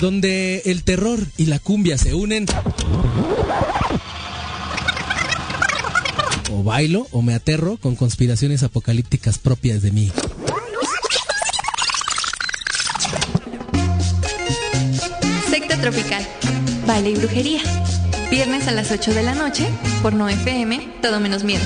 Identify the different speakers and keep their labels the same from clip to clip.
Speaker 1: donde el terror y la cumbia se unen. O bailo o me aterro con conspiraciones apocalípticas propias de mí.
Speaker 2: Secta Tropical. Baile y brujería. Viernes a las 8 de la noche por No FM, todo menos miedo.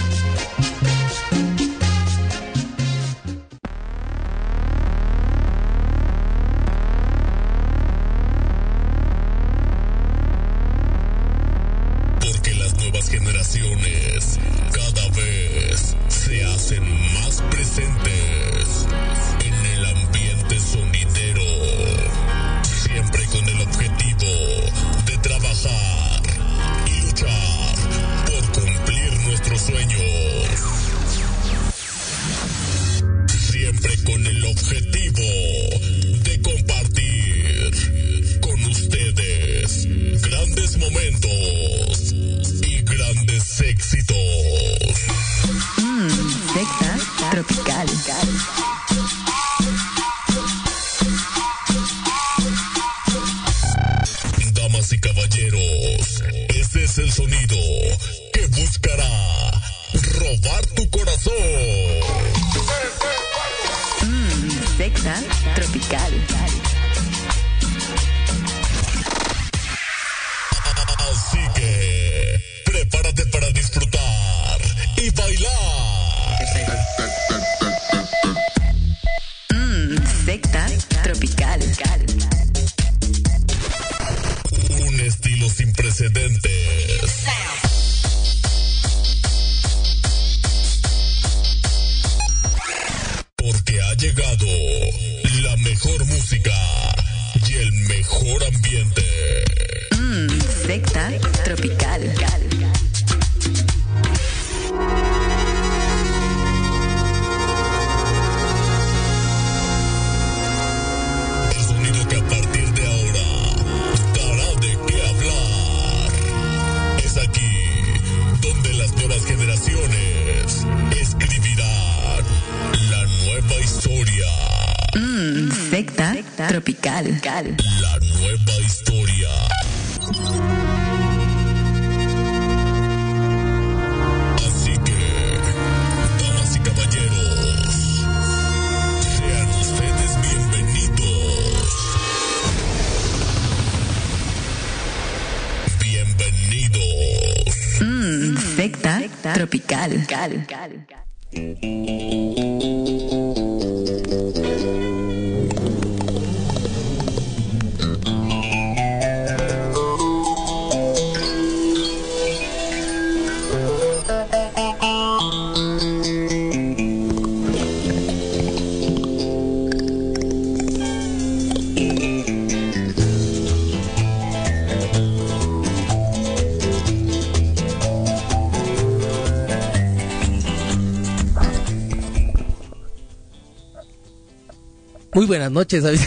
Speaker 1: Buenas noches,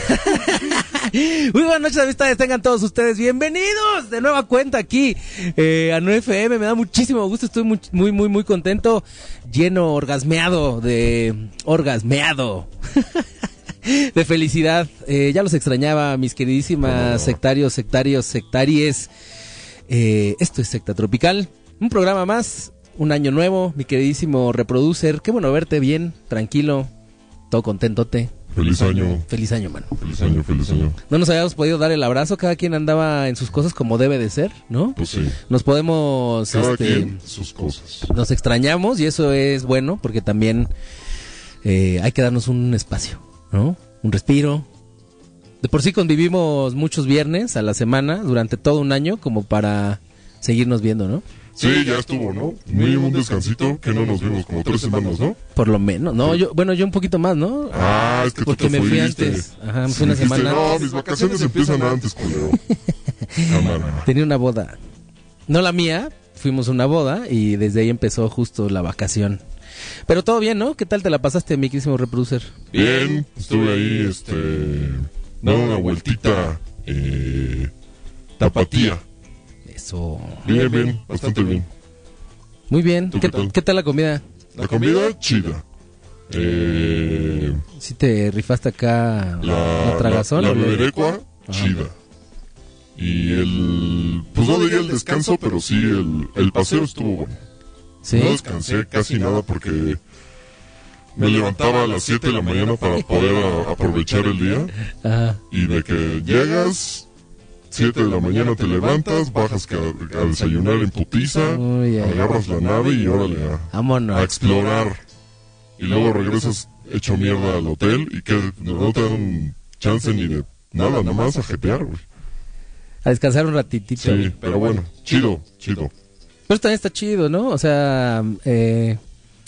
Speaker 1: Muy buenas noches, amistades. Tengan todos ustedes bienvenidos de nueva cuenta aquí eh, a 9FM. Me da muchísimo gusto. Estoy muy, muy, muy, muy contento. Lleno, orgasmeado de. Orgasmeado. de felicidad. Eh, ya los extrañaba, mis queridísimas sectarios, sectarios, sectaries. Eh, esto es Secta Tropical. Un programa más. Un año nuevo, mi queridísimo reproducer. Qué bueno verte bien, tranquilo, todo contentote.
Speaker 3: Feliz año,
Speaker 1: Feliz año, mano.
Speaker 3: feliz año, feliz año.
Speaker 1: No nos habíamos podido dar el abrazo, cada quien andaba en sus cosas como debe de ser, ¿no?
Speaker 3: Pues sí,
Speaker 1: Nos podemos,
Speaker 3: cada
Speaker 1: este,
Speaker 3: quien sus cosas.
Speaker 1: nos extrañamos y eso es bueno porque también eh, hay que darnos un espacio, ¿no? Un respiro. De por sí convivimos muchos viernes a la semana durante todo un año como para seguirnos viendo, ¿no?
Speaker 3: Sí, ya estuvo, ¿no? Mínimo un descansito, que no nos vimos como tres semanas, ¿no?
Speaker 1: Por lo menos, no, yo, bueno, yo un poquito más, ¿no?
Speaker 3: Ah, es que
Speaker 1: Porque
Speaker 3: tú te
Speaker 1: me fui
Speaker 3: fuiste.
Speaker 1: antes. Ajá, me
Speaker 3: Sí,
Speaker 1: fui una
Speaker 3: dijiste,
Speaker 1: semana
Speaker 3: No,
Speaker 1: antes".
Speaker 3: mis vacaciones empiezan antes, culero. Cámara.
Speaker 1: Tenía una boda. No la mía, fuimos a una boda y desde ahí empezó justo la vacación. Pero todo bien, ¿no? ¿Qué tal te la pasaste, mi querísimo reproducer?
Speaker 3: Bien, estuve ahí, este... Dando una vueltita, eh... Tapatía.
Speaker 1: Eso.
Speaker 3: Bien, bien, bastante bien.
Speaker 1: Muy bien.
Speaker 3: ¿Tú
Speaker 1: ¿Qué,
Speaker 3: qué tal?
Speaker 1: qué tal la comida?
Speaker 3: La comida, chida. Eh...
Speaker 1: ¿Sí te rifaste acá
Speaker 3: La,
Speaker 1: la tragazón?
Speaker 3: la, la beberecua, chida. Y el. Pues no diría el descanso, pero sí el, el paseo estuvo bueno.
Speaker 1: Sí.
Speaker 3: No descansé casi nada porque me levantaba a las 7 de la mañana para poder a- aprovechar el día.
Speaker 1: Ajá.
Speaker 3: Y de que llegas, 7 de la mañana te levantas, bajas a, desayunar en putiza,
Speaker 1: Uy,
Speaker 3: agarras la nave y órale a, a
Speaker 1: Vámonos.
Speaker 3: explorar. Y luego regresas hecho mierda al hotel y que no te dan chance ni de nada, nada más a jetear, güey.
Speaker 1: A descansar un ratitito.
Speaker 3: Sí, pero bueno, chido, chido.
Speaker 1: Pero también está chido, ¿no? O sea, eh,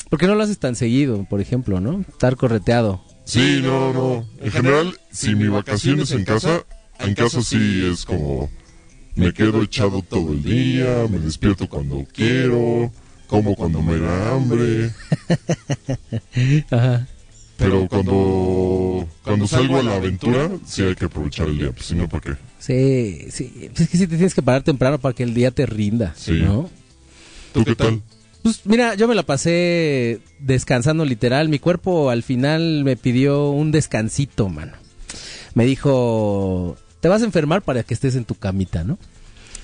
Speaker 1: ¿por qué no lo haces tan seguido, por ejemplo, no? Estar correteado.
Speaker 3: Sí, no, no. En general, si mi vacación es en casa, en casa sí es como me quedo echado todo el día, me despierto cuando quiero, como cuando me da hambre.
Speaker 1: Ajá.
Speaker 3: Pero cuando cuando salgo a la aventura, sí hay que aprovechar el día, pues si no, ¿para qué?
Speaker 1: Sí, sí. Es que sí te tienes que parar temprano para que el día te rinda,
Speaker 3: Sí.
Speaker 1: ¿no?
Speaker 3: ¿Tú qué tal?
Speaker 1: Pues mira, yo me la pasé descansando literal. Mi cuerpo al final me pidió un descansito, mano. Me dijo, te vas a enfermar para que estés en tu camita, ¿no?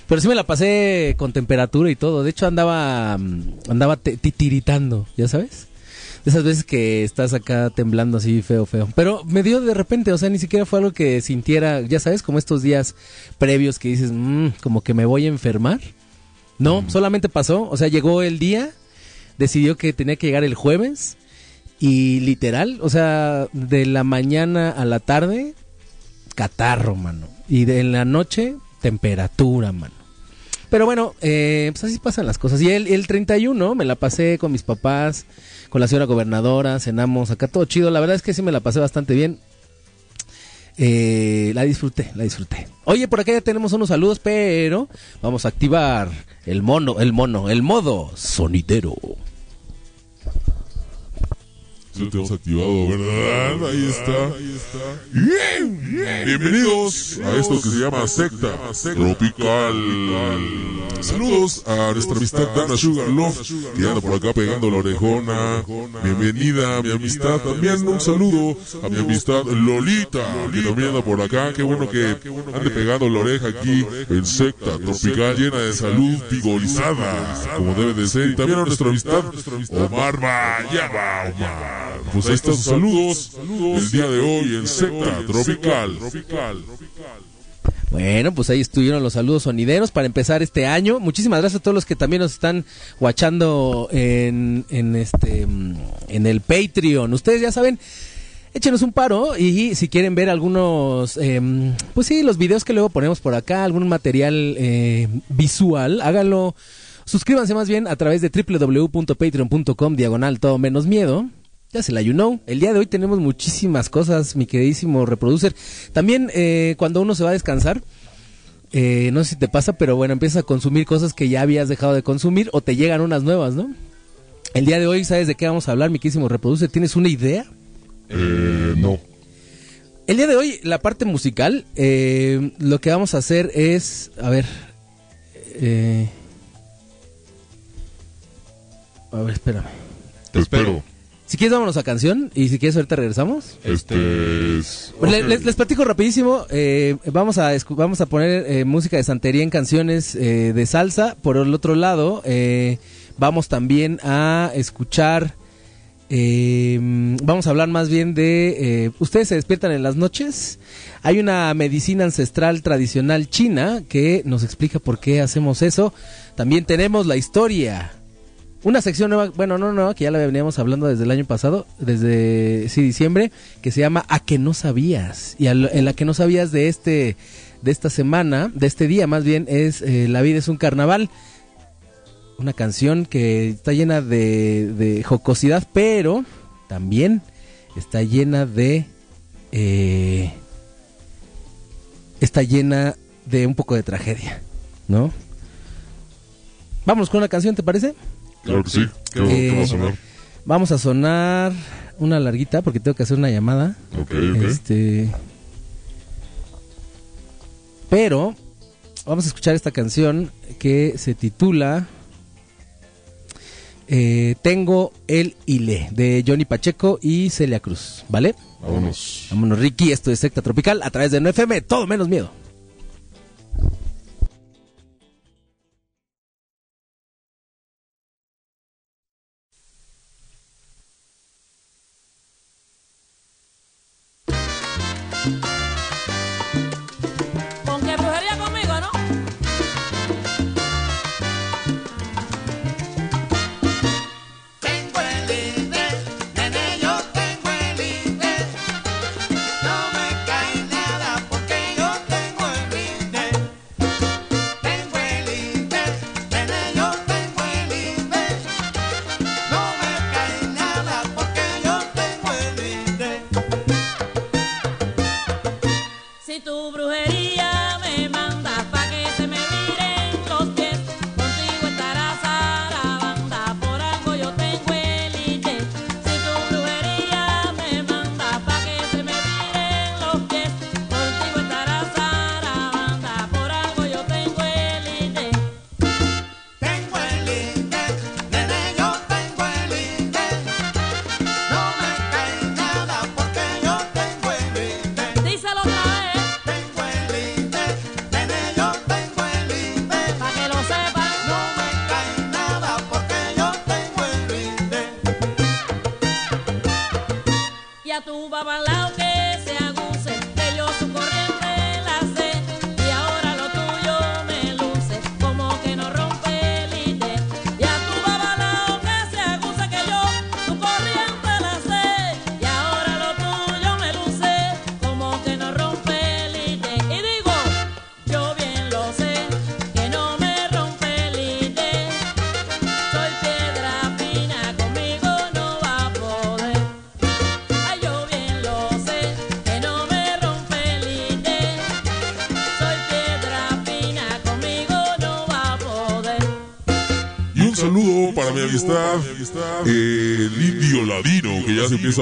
Speaker 1: Pero sí me la pasé con temperatura y todo. De hecho andaba, mm, andaba titiritando, ¿ya sabes? De esas veces que estás acá temblando así feo, feo. Pero me dio de repente, o sea, ni siquiera fue algo que sintiera, ya sabes, como estos días previos que dices, "Mm, como que me voy a enfermar. No, solamente pasó, o sea, llegó el día, decidió que tenía que llegar el jueves y literal, o sea, de la mañana a la tarde, catarro, mano. Y en la noche, temperatura, mano. Pero bueno, eh, pues así pasan las cosas. Y el, el 31 me la pasé con mis papás, con la señora gobernadora, cenamos acá, todo chido. La verdad es que sí me la pasé bastante bien. Eh, la disfruté, la disfruté. Oye, por acá ya tenemos unos saludos, pero vamos a activar el mono, el mono, el modo sonidero.
Speaker 4: Ya te hemos activado, ¿verdad? Ahí está. Bien, Bienvenidos a esto que se llama Secta Tropical. Saludos a nuestra amistad Dana Sugar Love, que por acá pegando la orejona. Bienvenida a mi amistad. También un saludo a mi amistad Lolita, que también anda por acá. Qué bueno que ande pegando la oreja aquí en Secta Tropical, llena de salud, vigorizada, como debe de ser. Y también a nuestra amistad Omar Vallaba, Omar. Pues ahí están sus saludos el día de hoy en Secta Tropical.
Speaker 1: Bueno, pues ahí estuvieron los saludos sonideros para empezar este año. Muchísimas gracias a todos los que también nos están watchando en, en este mm, en el Patreon. Ustedes ya saben, échenos un paro y si quieren ver algunos, em, pues sí, los videos que luego ponemos por acá, algún material eh, visual, háganlo. Suscríbanse más bien a través de www.patreon.com diagonal todo menos miedo. Ya se la you know. El día de hoy tenemos muchísimas cosas, mi queridísimo reproducer. También eh, cuando uno se va a descansar, eh, no sé si te pasa, pero bueno, empiezas a consumir cosas que ya habías dejado de consumir o te llegan unas nuevas, ¿no? El día de hoy, ¿sabes de qué vamos a hablar, mi queridísimo reproducer? ¿Tienes una idea?
Speaker 3: Eh, no.
Speaker 1: El día de hoy, la parte musical, eh, lo que vamos a hacer es, a ver, eh, a ver, espérame.
Speaker 3: Te espero.
Speaker 1: Si quieres, vámonos a canción y si quieres, ahorita regresamos.
Speaker 3: Este es...
Speaker 1: Le-
Speaker 3: ok.
Speaker 1: les, les platico rapidísimo. eh, vamos a escu- vamos a poner eh, música de santería en canciones eh, de salsa. Por el otro lado, eh, vamos también a escuchar. eh, vamos a hablar más bien de. eh, Ustedes se despiertan en las noches. Hay una medicina ancestral tradicional china que nos explica por qué hacemos eso. También tenemos la historia. Una sección nueva, bueno, no nueva, que ya la veníamos hablando desde el año pasado, desde sí, diciembre, que se llama A que no sabías. Y al- en la que no sabías de este, de esta semana, de este día más bien, es eh, La vida es un carnaval. Una canción que está llena de, de jocosidad, pero también está llena de. eh, está llena de un poco de tragedia, ¿no? Vamos con una canción, ¿te parece?
Speaker 3: Claro que sí. ¿Qué,
Speaker 1: Eh,
Speaker 3: qué va a sonar?
Speaker 1: Vamos a sonar una larguita porque tengo que hacer una llamada.
Speaker 3: Ok, ok.
Speaker 1: Este. Pero vamos a escuchar esta canción que se titula eh, Tengo el Ile de Johnny Pacheco y Celia Cruz, ¿vale?
Speaker 3: Vámonos.
Speaker 1: Vámonos, Ricky. Esto es Secta Tropical a través de NFM. Todo menos miedo.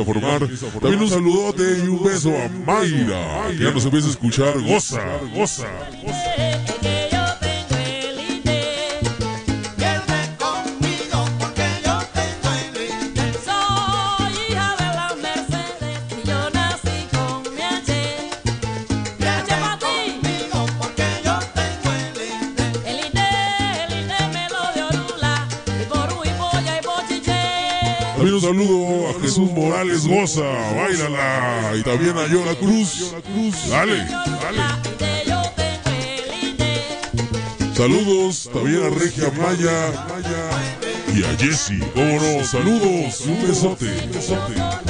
Speaker 5: A formar. También un saludote y un beso a Mayra, que ya nos empieza a escuchar. Goza, goza. También a Yola Cruz. Dale, dale. Saludos también a Regia Maya y a Jessy. Cómo no, saludos, un besote, un besote.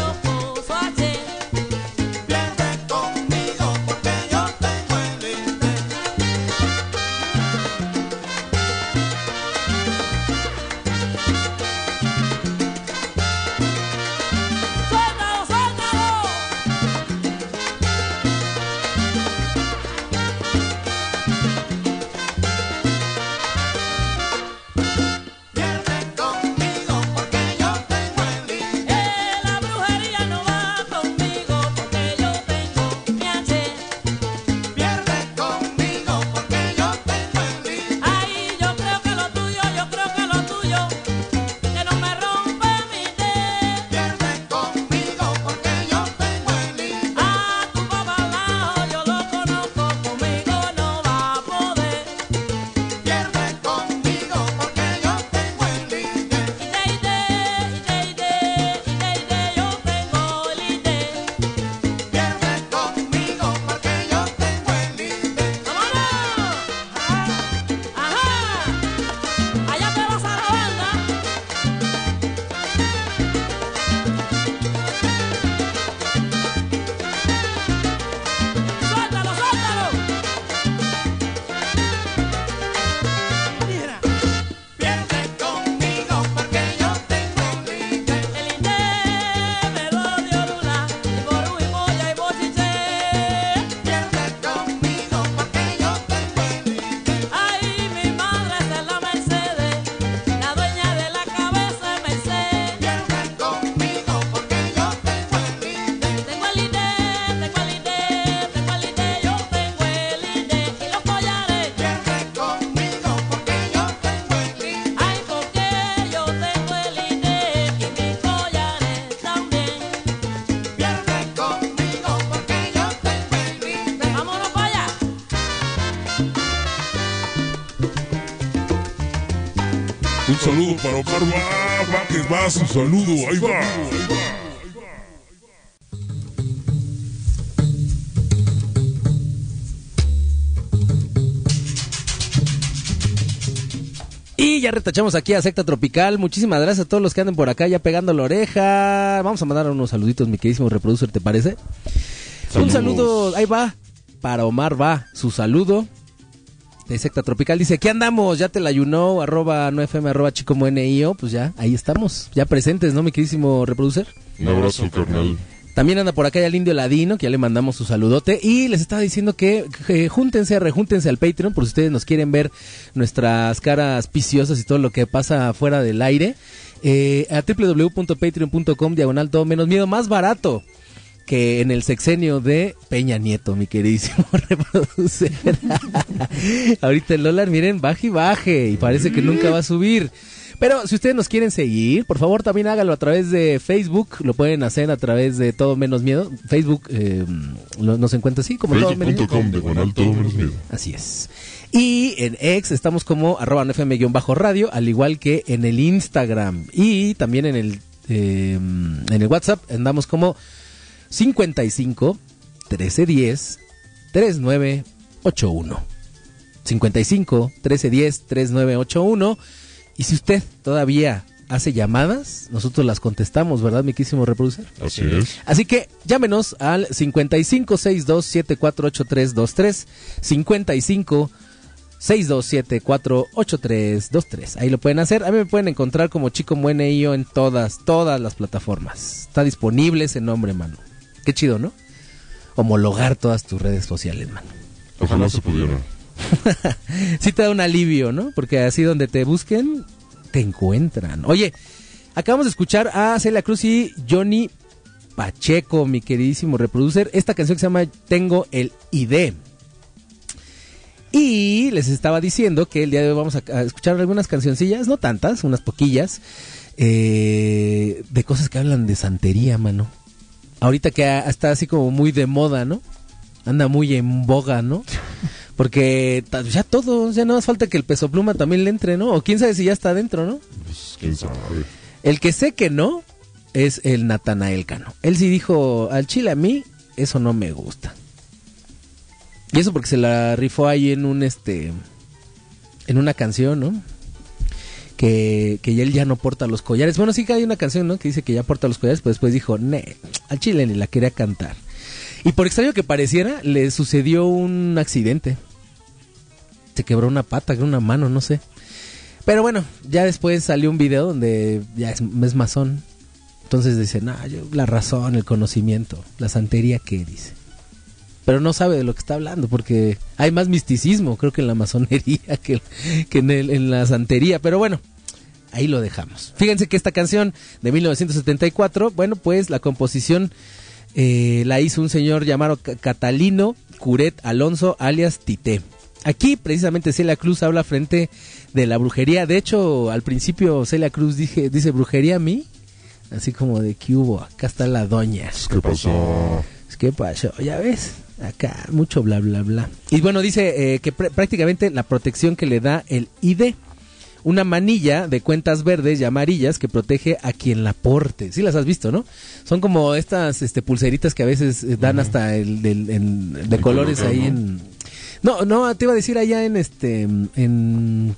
Speaker 5: Para Omar. Va, va, que va su saludo. Ahí va.
Speaker 1: Y ya retachamos aquí a Secta Tropical. Muchísimas gracias a todos los que anden por acá ya pegando la oreja. Vamos a mandar unos saluditos, mi queridísimo reproducer, ¿te parece? Un saludo, ahí va, para Omar va, su saludo de Secta Tropical. Dice, aquí andamos, ya te la ayunó, arroba no fm, arroba chico pues ya, ahí estamos, ya presentes, ¿no, mi queridísimo reproducer?
Speaker 3: Un abrazo, carnal.
Speaker 1: También anda por acá ya el indio ladino, que ya le mandamos su saludote. Y les estaba diciendo que, júntense, rejúntense al Patreon, por si ustedes nos quieren ver nuestras caras piciosas y todo lo que pasa fuera del aire. Eh, a www.patreon.com, diagonal todo menos miedo, más barato que en el sexenio de Peña Nieto, mi queridísimo reproducer. Ahorita el dólar, miren, baje y baje, y parece que nunca va a subir. Pero si ustedes nos quieren seguir, por favor también háganlo a través de Facebook, lo pueden hacer a través de Todo Menos Miedo. Facebook eh, nos encuentra así como
Speaker 3: Todo Menos Miedo.
Speaker 1: Así es. Y en X estamos como arroba nfm-radio, al igual que en el Instagram. Y también en el, eh, en el WhatsApp andamos como 55 1310 3981. 55 1310 3981. Y si usted todavía hace llamadas, nosotros las contestamos, ¿verdad, mi quísimo reproducer?
Speaker 3: Así es.
Speaker 1: Así que llámenos al 5562748323 55 627-48323. Ahí lo pueden hacer. A mí me pueden encontrar como Chico Mueneio en todas, todas las plataformas. Está disponible ese nombre, mano. Qué chido, ¿no? Homologar todas tus redes sociales, mano.
Speaker 3: Ojalá se pudiera.
Speaker 1: sí te da un alivio, ¿no? Porque así donde te busquen, te encuentran. Oye, acabamos de escuchar a Celia Cruz y Johnny Pacheco, mi queridísimo reproducer. Esta canción que se llama Tengo el ID. Y les estaba diciendo que el día de hoy vamos a, a escuchar algunas cancioncillas, no tantas, unas poquillas, eh, de cosas que hablan de santería, mano. Ahorita que está así como muy de moda, ¿no? Anda muy en boga, ¿no? Porque ya todo, ya no más falta que el peso pluma también le entre, ¿no? O quién sabe si ya está adentro, ¿no?
Speaker 3: Pues quién sabe.
Speaker 1: El que sé que no es el Natanael Cano. Él sí dijo, al chile a mí, eso no me gusta. Y eso porque se la rifó ahí en un este en una canción, ¿no? Que, él ya no porta los collares. Bueno, sí que hay una canción, ¿no? Que dice que ya porta los collares, pero después dijo, ne, al chile ni la quería cantar. Y por extraño que pareciera, le sucedió un accidente. Se quebró una pata, una mano, no sé. Pero bueno, ya después salió un video donde ya es, es masón. Entonces dice, nah, yo, la razón, el conocimiento, la santería que dice. Pero no sabe de lo que está hablando porque hay más misticismo, creo que en la masonería que, que en, el- en la santería. Pero bueno, ahí lo dejamos. Fíjense que esta canción de 1974, bueno, pues la composición eh, la hizo un señor llamado Ca- Catalino Curet Alonso, alias Tité. Aquí precisamente Celia Cruz habla frente de la brujería. De hecho, al principio Celia Cruz dije, dice brujería a mí. Así como de que hubo, acá está la doña.
Speaker 3: ¿Qué pasó?
Speaker 1: ¿Qué pasó? Ya ves, acá mucho bla bla bla. Y bueno, dice eh, que pr- prácticamente la protección que le da el ID, una manilla de cuentas verdes y amarillas que protege a quien la porte. Sí las has visto, ¿no? Son como estas este, pulseritas que a veces eh, dan hasta el del- en- de
Speaker 3: El
Speaker 1: colores
Speaker 3: color,
Speaker 1: ahí
Speaker 3: ¿no?
Speaker 1: en... No, no, te iba a decir allá en este... en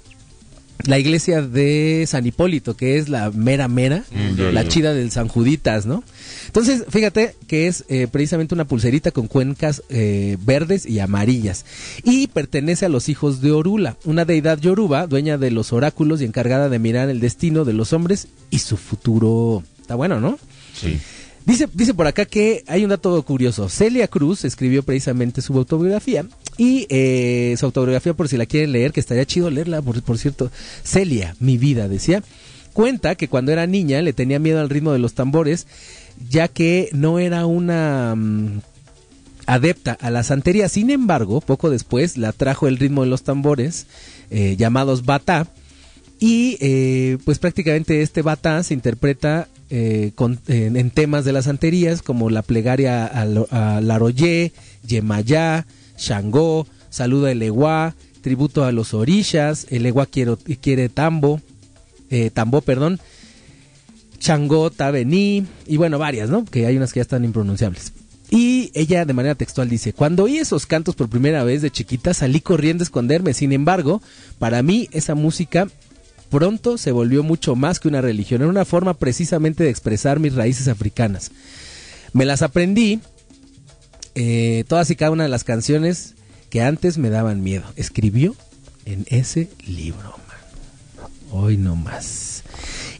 Speaker 1: la iglesia de San Hipólito, que es la mera mera,
Speaker 3: Mm,
Speaker 1: la chida del San Juditas, ¿no? Entonces, fíjate que es eh, precisamente una pulserita con cuencas eh, verdes y amarillas. Y pertenece a los hijos de Orula, una deidad yoruba, dueña de los oráculos y encargada de mirar el destino de los hombres y su futuro. Está bueno, ¿no?
Speaker 3: Sí.
Speaker 1: Dice, dice por acá que hay un dato curioso. Celia Cruz escribió precisamente su autobiografía y eh, su autobiografía, por si la quieren leer, que estaría chido leerla, por, por cierto. Celia, mi vida, decía. Cuenta que cuando era niña le tenía miedo al ritmo de los tambores, ya que no era una mm, adepta a la santería. Sin embargo, poco después la trajo el ritmo de los tambores, eh, llamados bata, y eh, pues prácticamente este bata se interpreta eh, con- en, temas de las santerías como la plegaria a, a Laroye, Yemayá, Shango, Saluda el Eguá, tributo a los orishas, el Eguá quiero- quiere tambo, eh, tambo, perdón, Changó, Tabení, y bueno, varias, ¿no? Que hay unas que ya están impronunciables. Y ella de manera textual dice, cuando oí esos cantos por primera vez de chiquita salí corriendo a esconderme, sin embargo, para mí esa música pronto se volvió mucho más que una religión, era una forma precisamente de expresar mis raíces africanas. Me las aprendí, eh, todas y cada una de las canciones que antes me daban miedo. Escribió en ese libro. Hoy no más.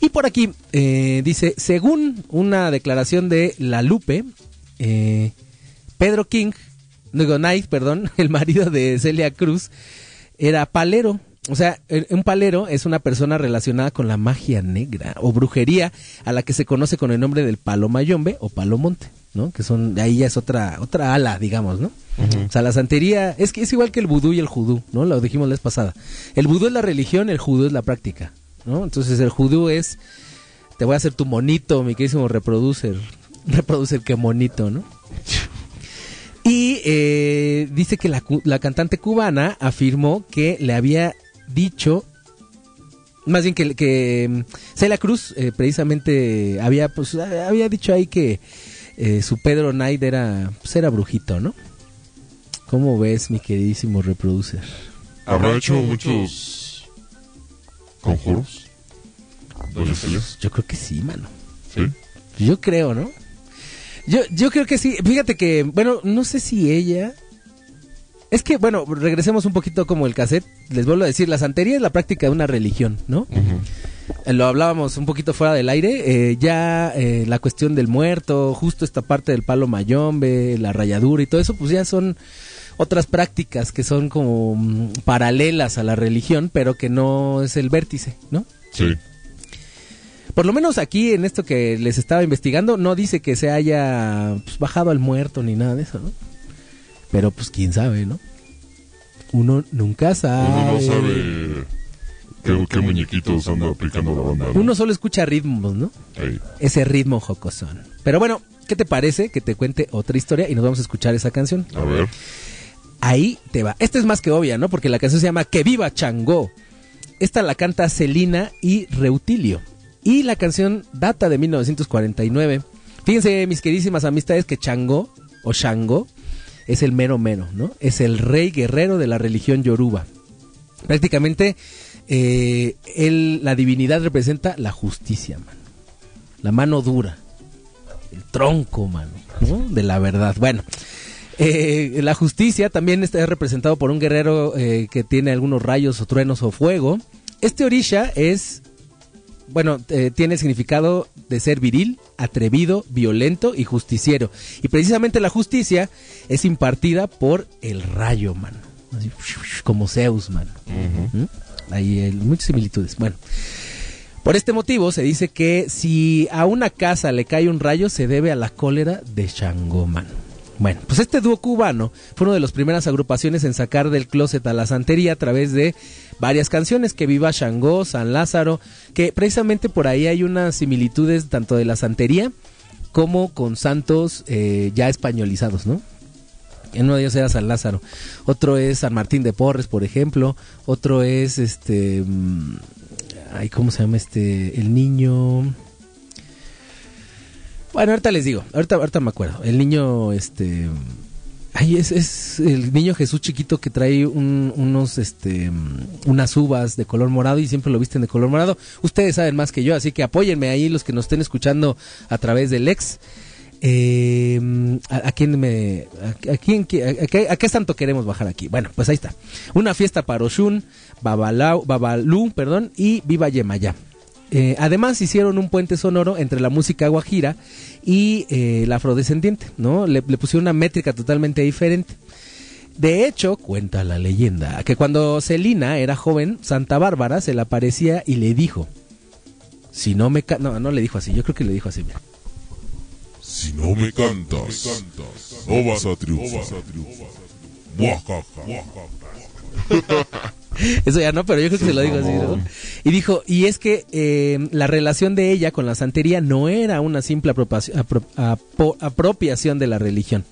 Speaker 1: Y por aquí eh, dice, según una declaración de La Lupe, eh, Pedro King, digo, Knight, perdón, el marido de Celia Cruz, era palero. O sea, un palero es una persona relacionada con la magia negra o brujería a la que se conoce con el nombre del palo mayombe o palo monte, ¿no? Que son, ahí ya es otra, otra ala, digamos, ¿no? O sea, la santería es que es igual que el vudú y el judú, ¿no? Lo dijimos la vez pasada. El vudú es la religión, el judú es la práctica, ¿no? Entonces el judú es, te voy a hacer tu monito, mi queridísimo reproducer, reproducer qué monito, ¿no? Y eh, dice que la cantante cubana afirmó que le había dicho, más bien que, que mm, Celia Cruz eh, precisamente había, pues, había dicho ahí que eh, su Pedro Knight era, pues era brujito, ¿no? ¿Cómo ves, mi queridísimo reproducer?
Speaker 3: ¿Habrá hecho muchos conjuros?
Speaker 1: Yo creo que sí, mano.
Speaker 3: ¿Sí?
Speaker 1: Yo creo, ¿no? Yo, yo creo que sí. Fíjate que, bueno, no sé si ella... Es que, bueno, regresemos un poquito como el cassette. Les vuelvo a decir, la santería es la práctica de una religión, ¿no? Lo hablábamos un poquito fuera del aire. eh, ya eh, la cuestión del muerto, justo esta parte del palo mayombe, la rayadura y todo eso, pues ya son otras prácticas que son como mm, paralelas a la religión, pero que no es el vértice, ¿no?
Speaker 3: Sí.
Speaker 1: Por lo menos aquí en esto que les estaba investigando, no dice que se haya pues, bajado al muerto ni nada de eso, ¿no? Pero pues quién sabe, ¿no? Uno nunca sabe.
Speaker 3: Uno no sabe qué, qué muñequitos anda aplicando la banda. ¿no?
Speaker 1: Uno solo escucha ritmos, ¿no? Ese ritmo jocosón. Pero bueno, ¿qué te parece que te cuente otra historia y nos vamos a escuchar esa canción?
Speaker 3: A ver.
Speaker 1: Ahí te va. Esta es más que obvia, ¿no? Porque la canción se llama Que viva Changó. Esta la canta Celina y Reutilio. Y la canción data de 1949. Fíjense, mis queridísimas amistades, que Changó o Shango es el mero mero, ¿no? Es el rey guerrero de la religión yoruba. Prácticamente, eh, la divinidad representa la justicia, mano. La mano dura. El tronco, mano, ¿no? De la verdad. Bueno, eh, la justicia también está representado por un guerrero eh, que tiene algunos rayos o truenos o fuego. Este orisha es, bueno, eh, tiene el significado de ser viril, atrevido, violento y justiciero. Y precisamente la justicia es impartida por el rayo, mano. Así, como Zeus, mano. ¿Mm? Hay muchas similitudes. Bueno. Por este motivo se dice que si a una casa le cae un rayo se debe a la cólera de Shango, mano. Bueno, pues este dúo cubano fue una de las primeras agrupaciones en sacar del closet a la santería a través de varias canciones, que viva Shango, San Lázaro, que precisamente por ahí hay unas similitudes tanto de la santería como con santos eh, ya españolizados, ¿no? En uno de ellos era San Lázaro, otro es San Martín de Porres, por ejemplo, otro es este, mm, ay, ¿cómo se llama este? El niño, bueno, ahorita les digo, ahorita, ahorita me acuerdo. El niño, este. Ay, es, es el niño Jesús chiquito que trae un- unos, este, unas uvas de color morado y siempre lo visten de color morado. Ustedes saben más que yo, así que apóyenme ahí los que nos estén escuchando a través del ex. Eh, ¿a, a quién me, a, quién, qui- a, qué, a qué santo queremos bajar aquí? Bueno, pues ahí está. Una fiesta para Oshun, Babalau, Babalú, perdón, y Viva Yemayá. Eh, además hicieron un puente sonoro entre la música guajira y eh, el afrodescendiente, ¿no? Le, le pusieron una métrica totalmente diferente. De hecho, cuenta la leyenda, que cuando Celina era joven, Santa Bárbara se le aparecía y le dijo, si no me... ca-" No, no le dijo así, yo creo que le dijo así, mira.
Speaker 4: Si no me cantas, no vas a triunfar.
Speaker 1: Eso ya no, pero yo creo que se lo dijo así, ¿no? Y dijo, y es que eh, la relación de ella con la santería no era una simple apropiación, de la religión.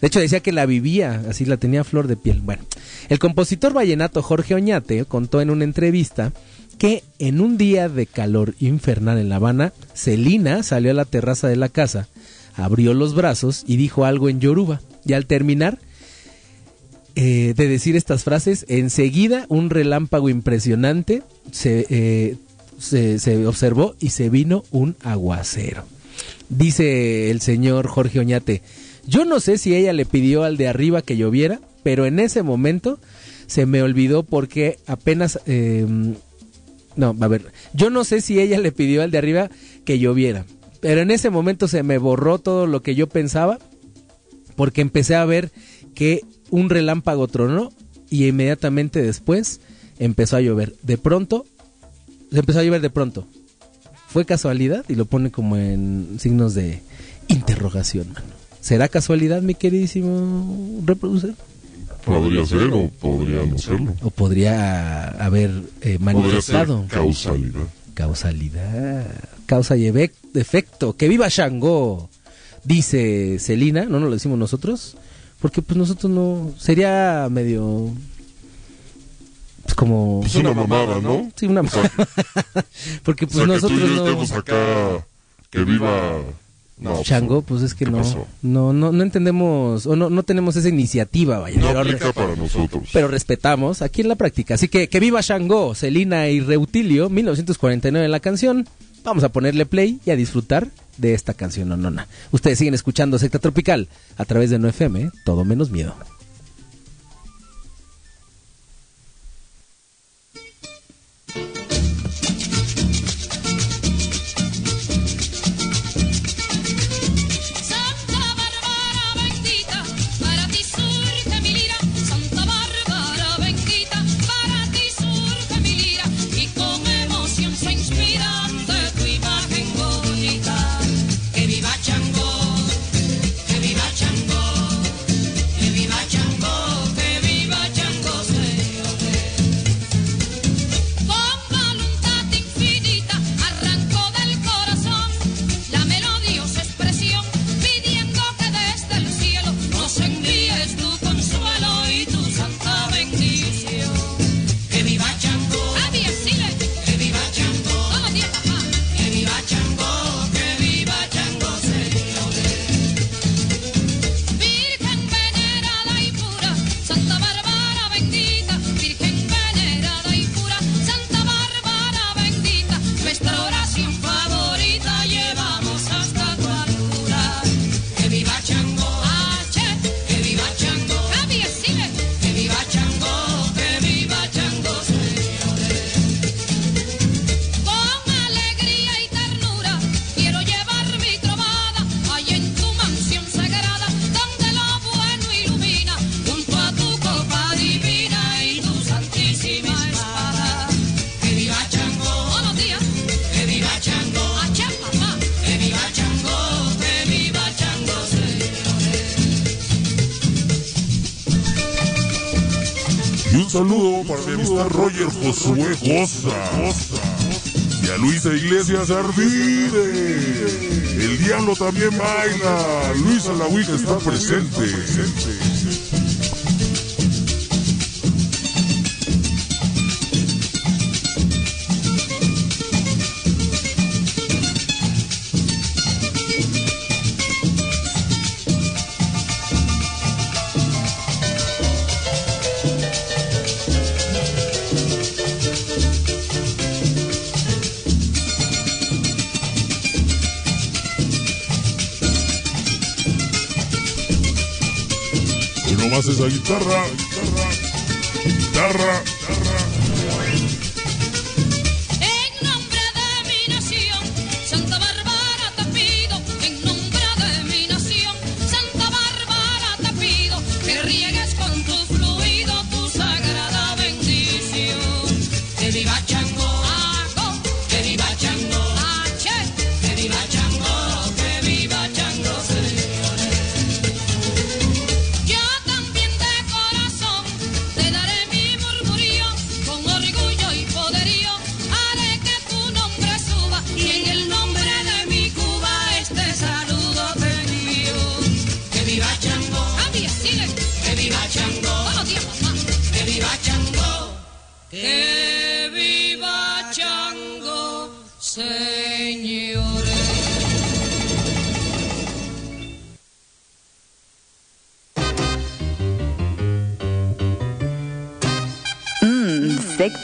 Speaker 1: De hecho, decía que la vivía, así la tenía flor de piel. Bueno, el compositor vallenato Jorge Oñate contó en una entrevista que en un día de calor infernal en La Habana, Celina salió a la terraza de la casa, abrió los brazos y dijo algo en yoruba. Y al terminar, eh, de decir estas frases, enseguida un relámpago impresionante se, eh, se, se observó y se vino un aguacero. Dice el señor Jorge Oñate, yo no sé si ella le pidió al de arriba que lloviera, pero en ese momento se me olvidó porque apenas... eh, no, a ver, yo no sé si ella le pidió al de arriba que lloviera, pero en ese momento se me borró todo lo que yo pensaba porque empecé a ver que un relámpago tronó y inmediatamente después empezó a llover. De pronto, se empezó a llover de pronto. ¿Fue casualidad? Y lo pone como en signos de interrogación, mano. ¿Será casualidad, mi queridísimo reproducer?
Speaker 3: Podría ser o podría no serlo.
Speaker 1: ¿O podría haber eh,
Speaker 3: Podría ser
Speaker 1: manifestado
Speaker 3: causalidad.
Speaker 1: causalidad? Causa y efecto. ¡Que viva Shango! Dice Celina, no nos lo decimos nosotros, porque pues nosotros no... Sería medio... Pues como...
Speaker 3: Pues una, mamada, ¿no?
Speaker 1: Sí, una
Speaker 3: mamada.
Speaker 1: Porque pues nosotros
Speaker 3: que
Speaker 1: no...
Speaker 3: Acá que viva... No,
Speaker 6: Chango, pues es que no, no, no, entendemos o no, no tenemos esa iniciativa, vaya.
Speaker 3: No
Speaker 6: pero,
Speaker 3: para nosotros.
Speaker 6: Pero respetamos aquí en la práctica. Así que que viva Chango, Celina y Reutilio, 1949 en la canción. Vamos a ponerle play y a disfrutar de esta canción nonona. Ustedes siguen escuchando Secta Tropical a través de NoFM, ¿eh? todo menos miedo.
Speaker 4: saludo para mi amistad Roger Josué Goza. Y a Luisa Iglesias Arvide. El diablo también baila. Luisa Lahuica está presente. esa guitarra, guitarra,
Speaker 7: guitarra.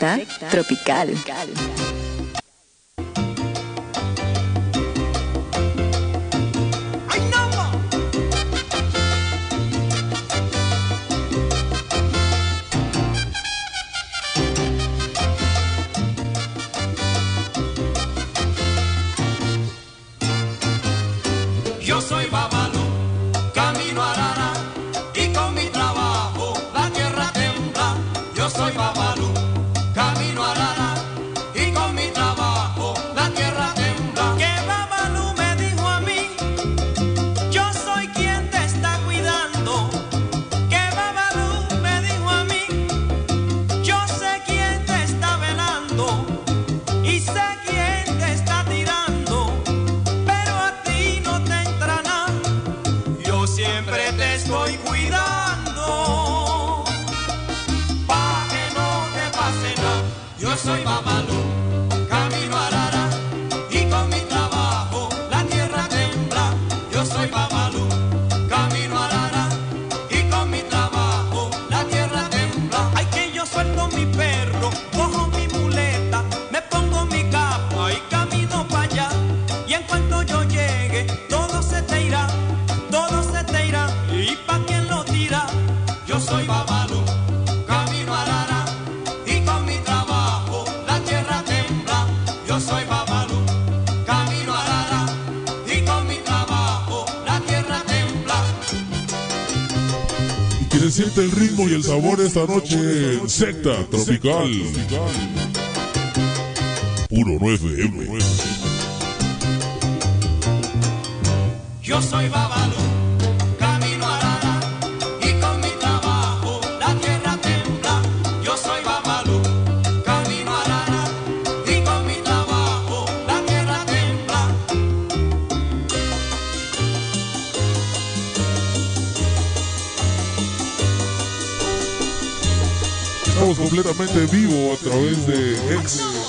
Speaker 7: Tropical.
Speaker 4: Esta noche en Secta Tropical. Puro 9M.
Speaker 7: Yo soy Babalú,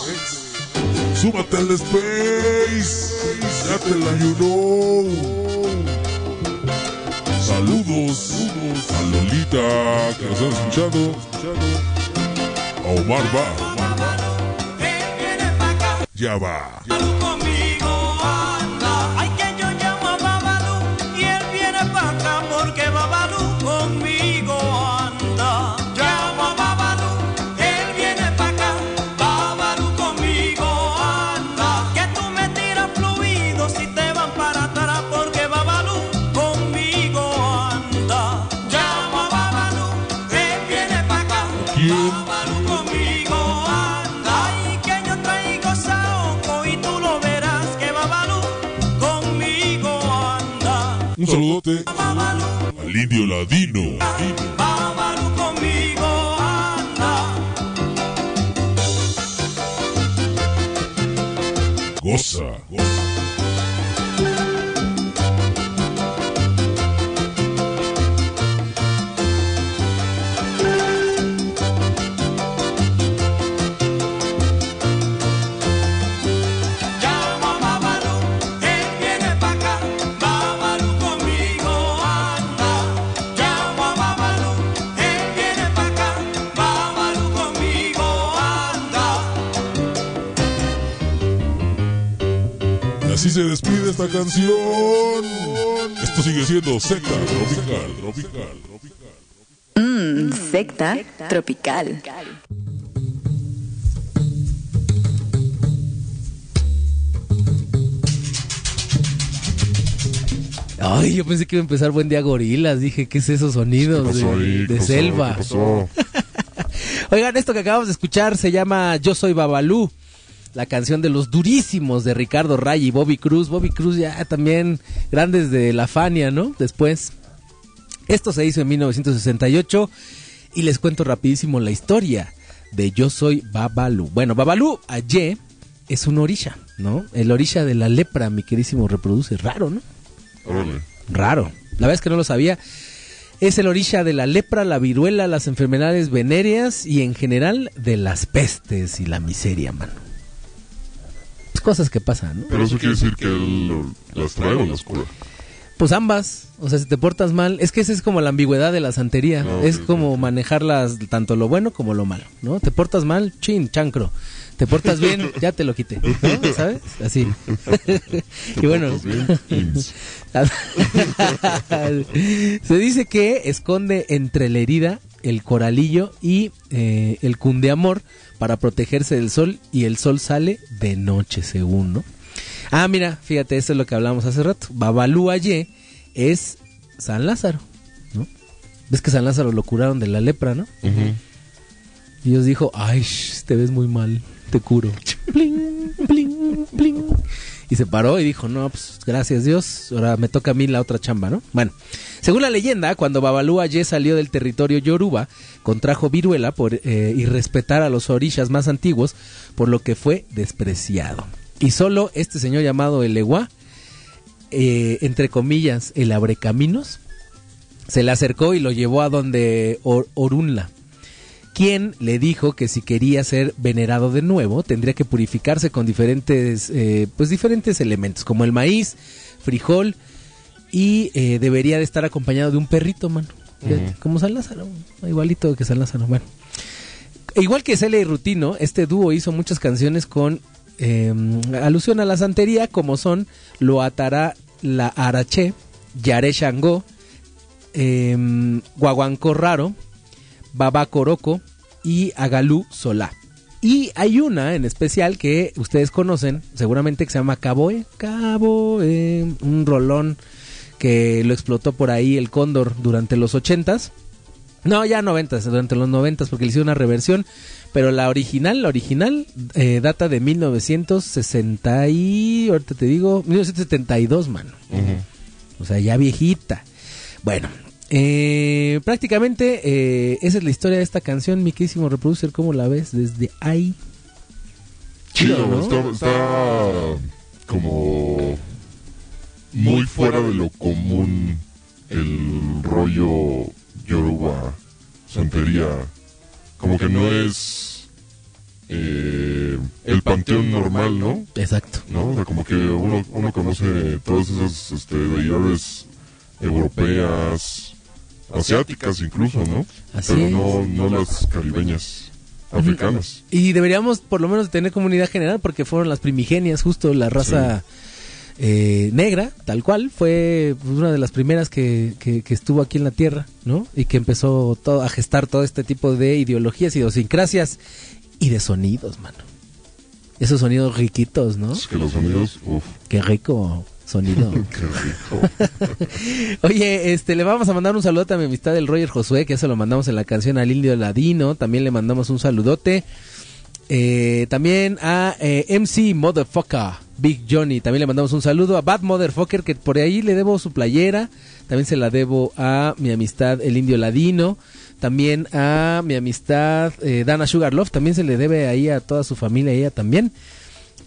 Speaker 4: X. Súmate al Space. Ya te la you know. Saludos a Lolita que nos están escuchando. A Omar va. Ya va. Un saludote al indio ladino.
Speaker 7: Conmigo anda.
Speaker 4: Goza. Esta canción. Esto sigue siendo Secta Tropical. Tropical. Tropical.
Speaker 6: Mmm, secta tropical.
Speaker 1: Ay, yo pensé que iba a empezar buen día gorilas. Dije, ¿qué es esos sonidos
Speaker 3: ¿Qué pasó
Speaker 1: de,
Speaker 3: ahí?
Speaker 1: de
Speaker 3: ¿Qué pasó?
Speaker 1: selva?
Speaker 3: ¿Qué pasó?
Speaker 1: Oigan, esto que acabamos de escuchar se llama Yo Soy Babalú. La canción de los durísimos de Ricardo Ray y Bobby Cruz. Bobby Cruz ya también grandes de la Fania, ¿no? Después. Esto se hizo en 1968 y les cuento rapidísimo la historia de Yo Soy Babalú. Bueno, Babalú Aye es un orisha, ¿no? El orisha de la lepra, mi querísimo reproduce. Raro, ¿no? Raro. La verdad es que no lo sabía. Es el orisha de la lepra, la viruela, las enfermedades venéreas y en general de las pestes y la miseria, mano. Cosas que pasan, ¿no?
Speaker 3: Pero eso quiere decir que él lo- las trae o las cura.
Speaker 1: Pues ambas. O sea, si te portas mal, es que esa es como la ambigüedad de la santería.
Speaker 3: Ah,
Speaker 1: es como manejarlas tanto lo bueno como lo malo, ¿no? Te portas mal, chin, chancro. Te portas bien, ya te lo quité, ¿no? ¿Sabes? Así. y bueno,
Speaker 3: portas bien, ins.
Speaker 1: se dice que esconde entre la herida el coralillo y eh, el cundeamor para protegerse del sol y el sol sale de noche, según, ¿no? Ah, mira, fíjate, eso es lo que hablábamos hace rato. Babalú Aye es San Lázaro, ¿no? Ves que San Lázaro lo curaron de la lepra, ¿no? Y Dios dijo, ay, te ves muy mal, te curo. Pling, pling, pling. Y se paró y dijo, no, pues gracias Dios, ahora me toca a mí la otra chamba, ¿no? Bueno, según la leyenda, cuando Babalú Aye salió del territorio yoruba, contrajo viruela por eh, irrespetar a los orishas más antiguos, por lo que fue despreciado. Y solo este señor llamado el Ewa, eh, entre comillas, el abrecaminos, se le acercó y lo llevó a donde Or- Orunla, quien le dijo que si quería ser venerado de nuevo tendría que purificarse con diferentes eh, pues diferentes elementos como el maíz frijol y eh, debería de estar acompañado de un perrito mano. Como San Lázaro igualito que San Lázaro bueno. Igual que Celia y Rutino este dúo hizo muchas canciones con eh, alusión a la santería como son Lo atará la arache Yare Shango eh, Guaguancó Raro Baba Coroco y Agalú Solá. Y hay una en especial que ustedes conocen, seguramente que se llama Caboe. Caboe, un rolón que lo explotó por ahí el Cóndor durante los ochentas. No, ya noventas, durante los noventas, porque le hicieron una reversión. Pero la original, la original, eh, data de 1960 y... Ahorita te digo, 1972, mano. O sea, ya viejita. Bueno, eh, prácticamente eh, esa es la historia de esta canción, mi querísimo reproducer. ¿Cómo la ves desde ahí?
Speaker 3: Chido,
Speaker 1: ¿no?
Speaker 3: está, está como muy fuera de lo común el rollo yoruba, santería. Como que no es eh, el panteón normal, ¿no?
Speaker 1: Exacto.
Speaker 3: ¿no? O sea, como que uno, uno conoce todas esas este, deidades europeas, asiáticas incluso, ¿no?
Speaker 1: Así
Speaker 3: Pero no, no las caribeñas, africanas.
Speaker 1: Y deberíamos por lo menos tener comunidad general porque fueron las primigenias, justo la raza eh, negra, tal cual, fue una de las primeras que, que- que estuvo aquí en la Tierra, ¿no? Y que empezó todo, a gestar todo este tipo de ideologías, idiosincrasias y de sonidos, mano. Esos sonidos riquitos, ¿no?
Speaker 3: Es que los sonidos, uff,
Speaker 1: Qué rico sonido. Oye, este, le vamos a mandar un saludo a mi amistad del Roger Josué, que ya se lo mandamos en la canción al Indio Ladino. También le mandamos un saludote. Eh, también a eh, MC Motherfucker, Big Johnny. También le mandamos un saludo a Bad Motherfucker, que por ahí le debo su playera. También se la debo a mi amistad el Indio Ladino. También a mi amistad eh, Dana Sugarloaf. También se le debe ahí a toda su familia, ella también.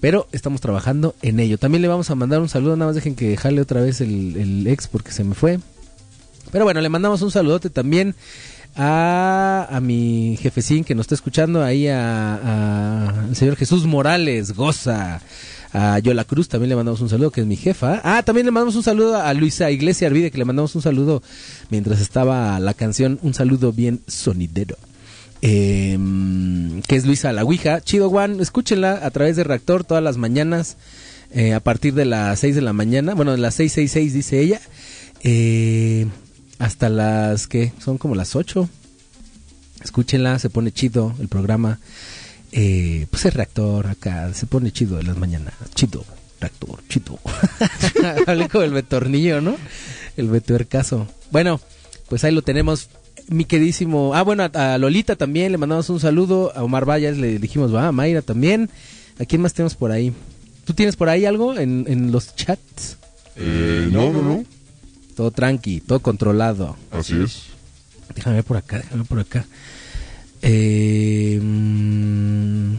Speaker 1: Pero estamos trabajando en ello. También le vamos a mandar un saludo. Nada más dejen que jale otra vez el, el ex porque se me fue. Pero bueno, le mandamos un saludote también a, a mi jefecín que nos está escuchando. Ahí a, a el señor Jesús Morales, goza. A Yola Cruz también le mandamos un saludo, que es mi jefa. Ah, también le mandamos un saludo a Luisa Iglesia Arvide, que le mandamos un saludo mientras estaba la canción. Un saludo bien sonidero eh, que es Luisa La Ouija. Chido Juan, escúchenla a través de Reactor todas las mañanas eh, a partir de las 6 de la mañana. Bueno, de las 666 dice ella. eh, hasta las que son como las 8. Escúchenla, se pone chido el programa. Eh, pues es Reactor acá, se pone chido en las mañanas. Chido, Reactor, chido. Hablé como el Betornillo, ¿no? El Betuercaso. Bueno, pues ahí lo tenemos mi queridísimo. Ah, bueno, a, a Lolita también le mandamos un saludo. A Omar Vallas le dijimos, va, a Mayra también. ¿A quién más tenemos por ahí? ¿Tú tienes por ahí algo en, en los chats?
Speaker 3: Eh, no, no, no,
Speaker 1: Todo tranqui, todo controlado.
Speaker 3: así es.
Speaker 1: Déjame ver por acá, déjame ver por acá. Eh, mm,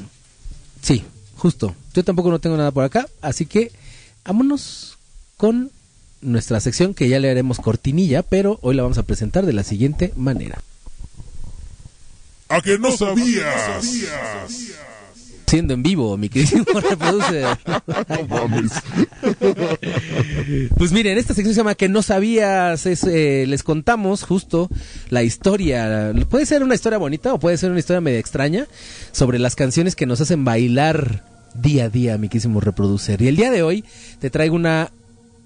Speaker 1: sí, justo. Yo tampoco no tengo nada por acá, así que vámonos con nuestra sección que ya le haremos cortinilla, pero hoy la vamos a presentar de la siguiente manera.
Speaker 4: A que no sabías.
Speaker 1: Siendo en vivo, mi querido reproduce.
Speaker 3: No mames.
Speaker 1: Pues miren, esta sección se llama Que no sabías, es, eh, les contamos justo la historia, puede ser una historia bonita o puede ser una historia media extraña sobre las canciones que nos hacen bailar día a día, mi querísimo reproducer. Y el día de hoy te traigo una,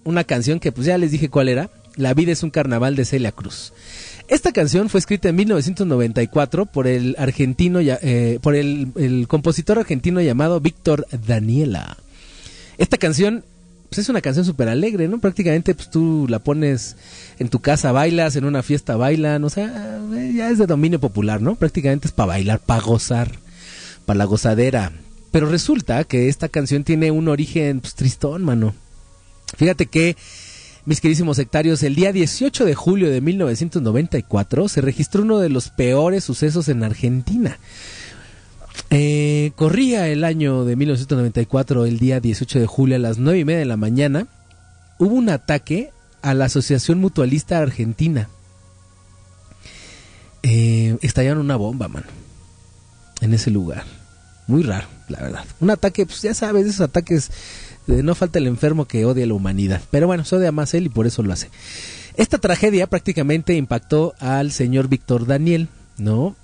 Speaker 1: una canción que pues ya les dije cuál era, La vida es un carnaval de Celia Cruz. Esta canción fue escrita en 1994 por el argentino, eh, por el, el compositor argentino llamado Víctor Daniela. Esta canción pues es una canción súper alegre, ¿no? Prácticamente pues tú la pones en tu casa, bailas, en una fiesta bailan, o sea, eh, ya es de dominio popular, ¿no? Prácticamente es para bailar, para gozar, para la gozadera. Pero resulta que esta canción tiene un origen pues, tristón, mano. Fíjate que, mis queridísimos sectarios, el día 18 de julio de 1994 se registró uno de los peores sucesos en Argentina. Eh, corría el año de 1994, el día 18 de julio a las 9 y media de la mañana, hubo un ataque a la Asociación Mutualista Argentina. Eh, estallaron una bomba, mano, en ese lugar. Muy raro, la verdad. Un ataque, pues ya sabes, esos ataques, no falta el enfermo que odia a la humanidad. Pero bueno, se odia más él y por eso lo hace. Esta tragedia prácticamente impactó al señor Víctor Daniel, ¿no?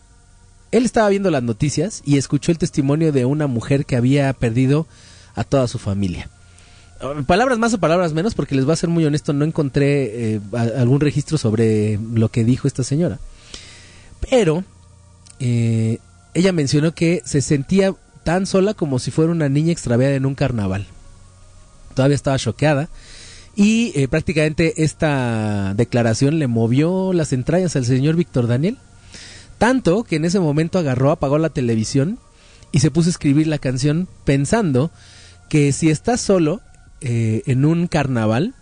Speaker 1: Él estaba viendo las noticias y escuchó el testimonio de una mujer que había perdido a toda su familia. Eh, Palabras más o palabras menos, porque les voy a ser muy honesto, no encontré eh, algún registro sobre lo que dijo esta señora. Pero eh, ella mencionó que se sentía tan sola como si fuera una niña extraviada en un carnaval. Todavía estaba choqueada. Y eh, prácticamente esta declaración le movió las entrañas al señor Víctor Daniel. Tanto que en ese momento agarró, apagó la televisión y se puso a escribir la canción pensando que si estás solo eh, en un carnaval,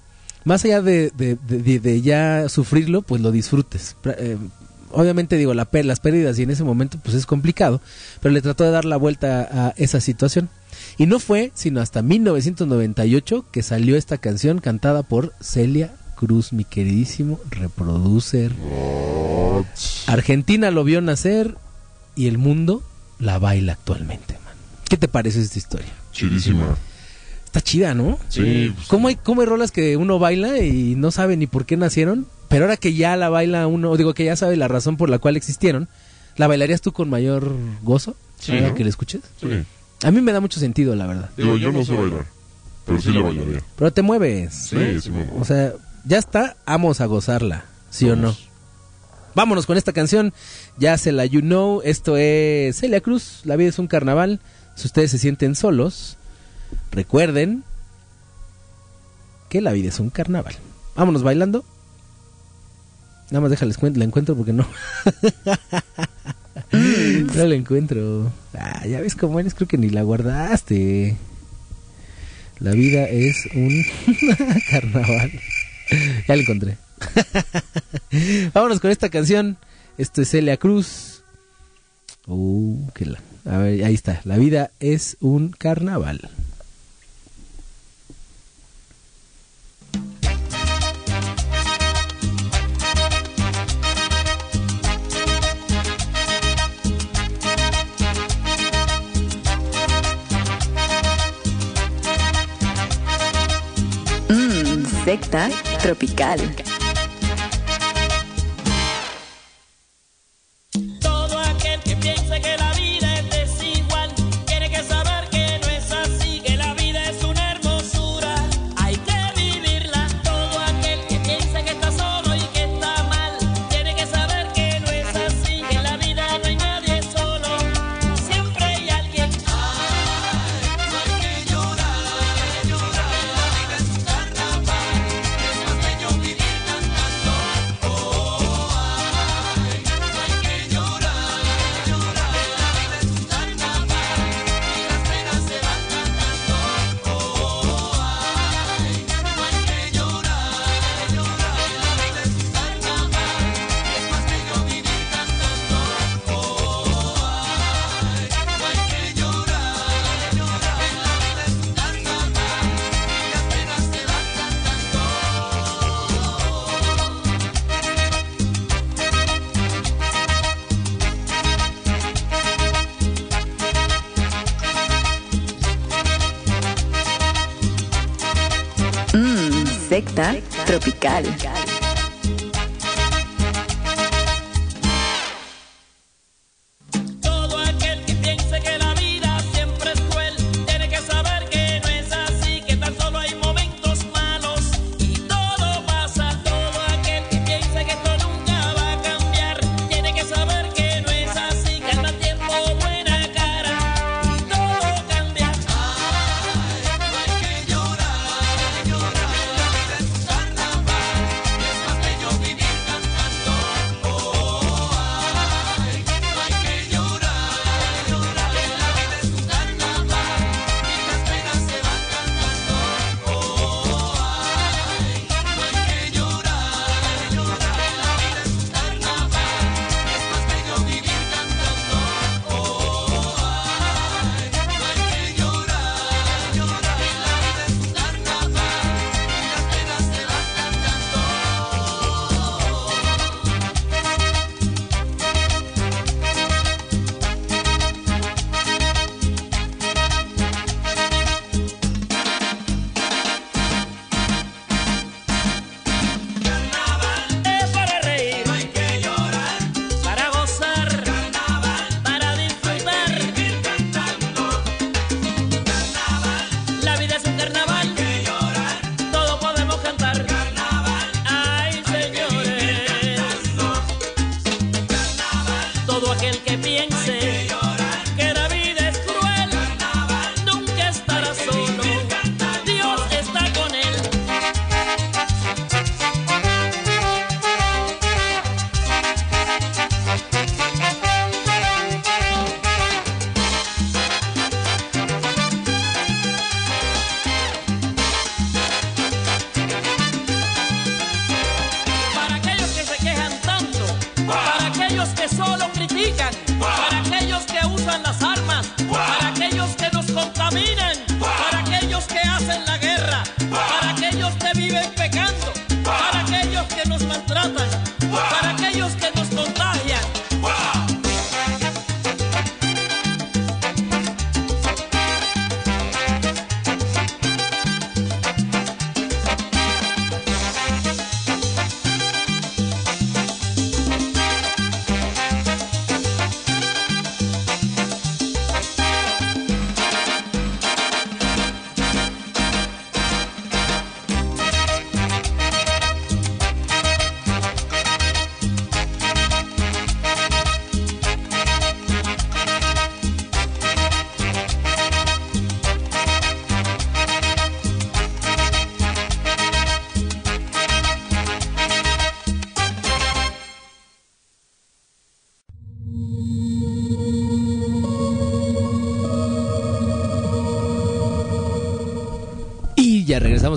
Speaker 1: más allá de, de- de- de ya sufrirlo, pues lo disfrutes. Eh, obviamente digo, las pérdidas y en ese momento pues es complicado, pero le trató de dar la vuelta a esa situación. Y no fue sino hasta 1998 que salió esta canción cantada por Celia Cruz, mi queridísimo reproducer. Argentina lo vio nacer y el mundo la baila actualmente, man. ¿Qué te parece esta historia?
Speaker 3: Chidísima.
Speaker 1: Está chida, ¿no?
Speaker 3: Sí, pues,
Speaker 1: ¿Cómo hay, ¿Cómo hay rolas que uno baila y no sabe ni por qué nacieron? Pero ahora que ya la baila uno, digo que ya sabe la razón por la cual existieron, ¿la bailarías tú con mayor gozo?
Speaker 3: Sí, ¿no?
Speaker 1: que la escuches.
Speaker 3: sí.
Speaker 1: A mí me da mucho sentido, la verdad.
Speaker 3: Digo, yo no sé bailar, pero sí la bailaría.
Speaker 1: Pero te mueves.
Speaker 3: Sí, sí me muevo.
Speaker 1: O sea, ya está, vamos a gozarla, ¿sí o no? Vámonos con esta canción, ya se la you know, esto es Celia Cruz, La vida es un carnaval, si ustedes se sienten solos, recuerden que la vida es un carnaval. Vámonos bailando. Nada más déjales la encuentro porque no. no la encuentro. Ah, ya ves cómo eres, creo que ni la guardaste. La vida es un carnaval. Ya la encontré. Vámonos con esta canción. Esto es Celia Cruz. Uh, la. A ver, ahí está. La vida es un carnaval.
Speaker 5: Tropical.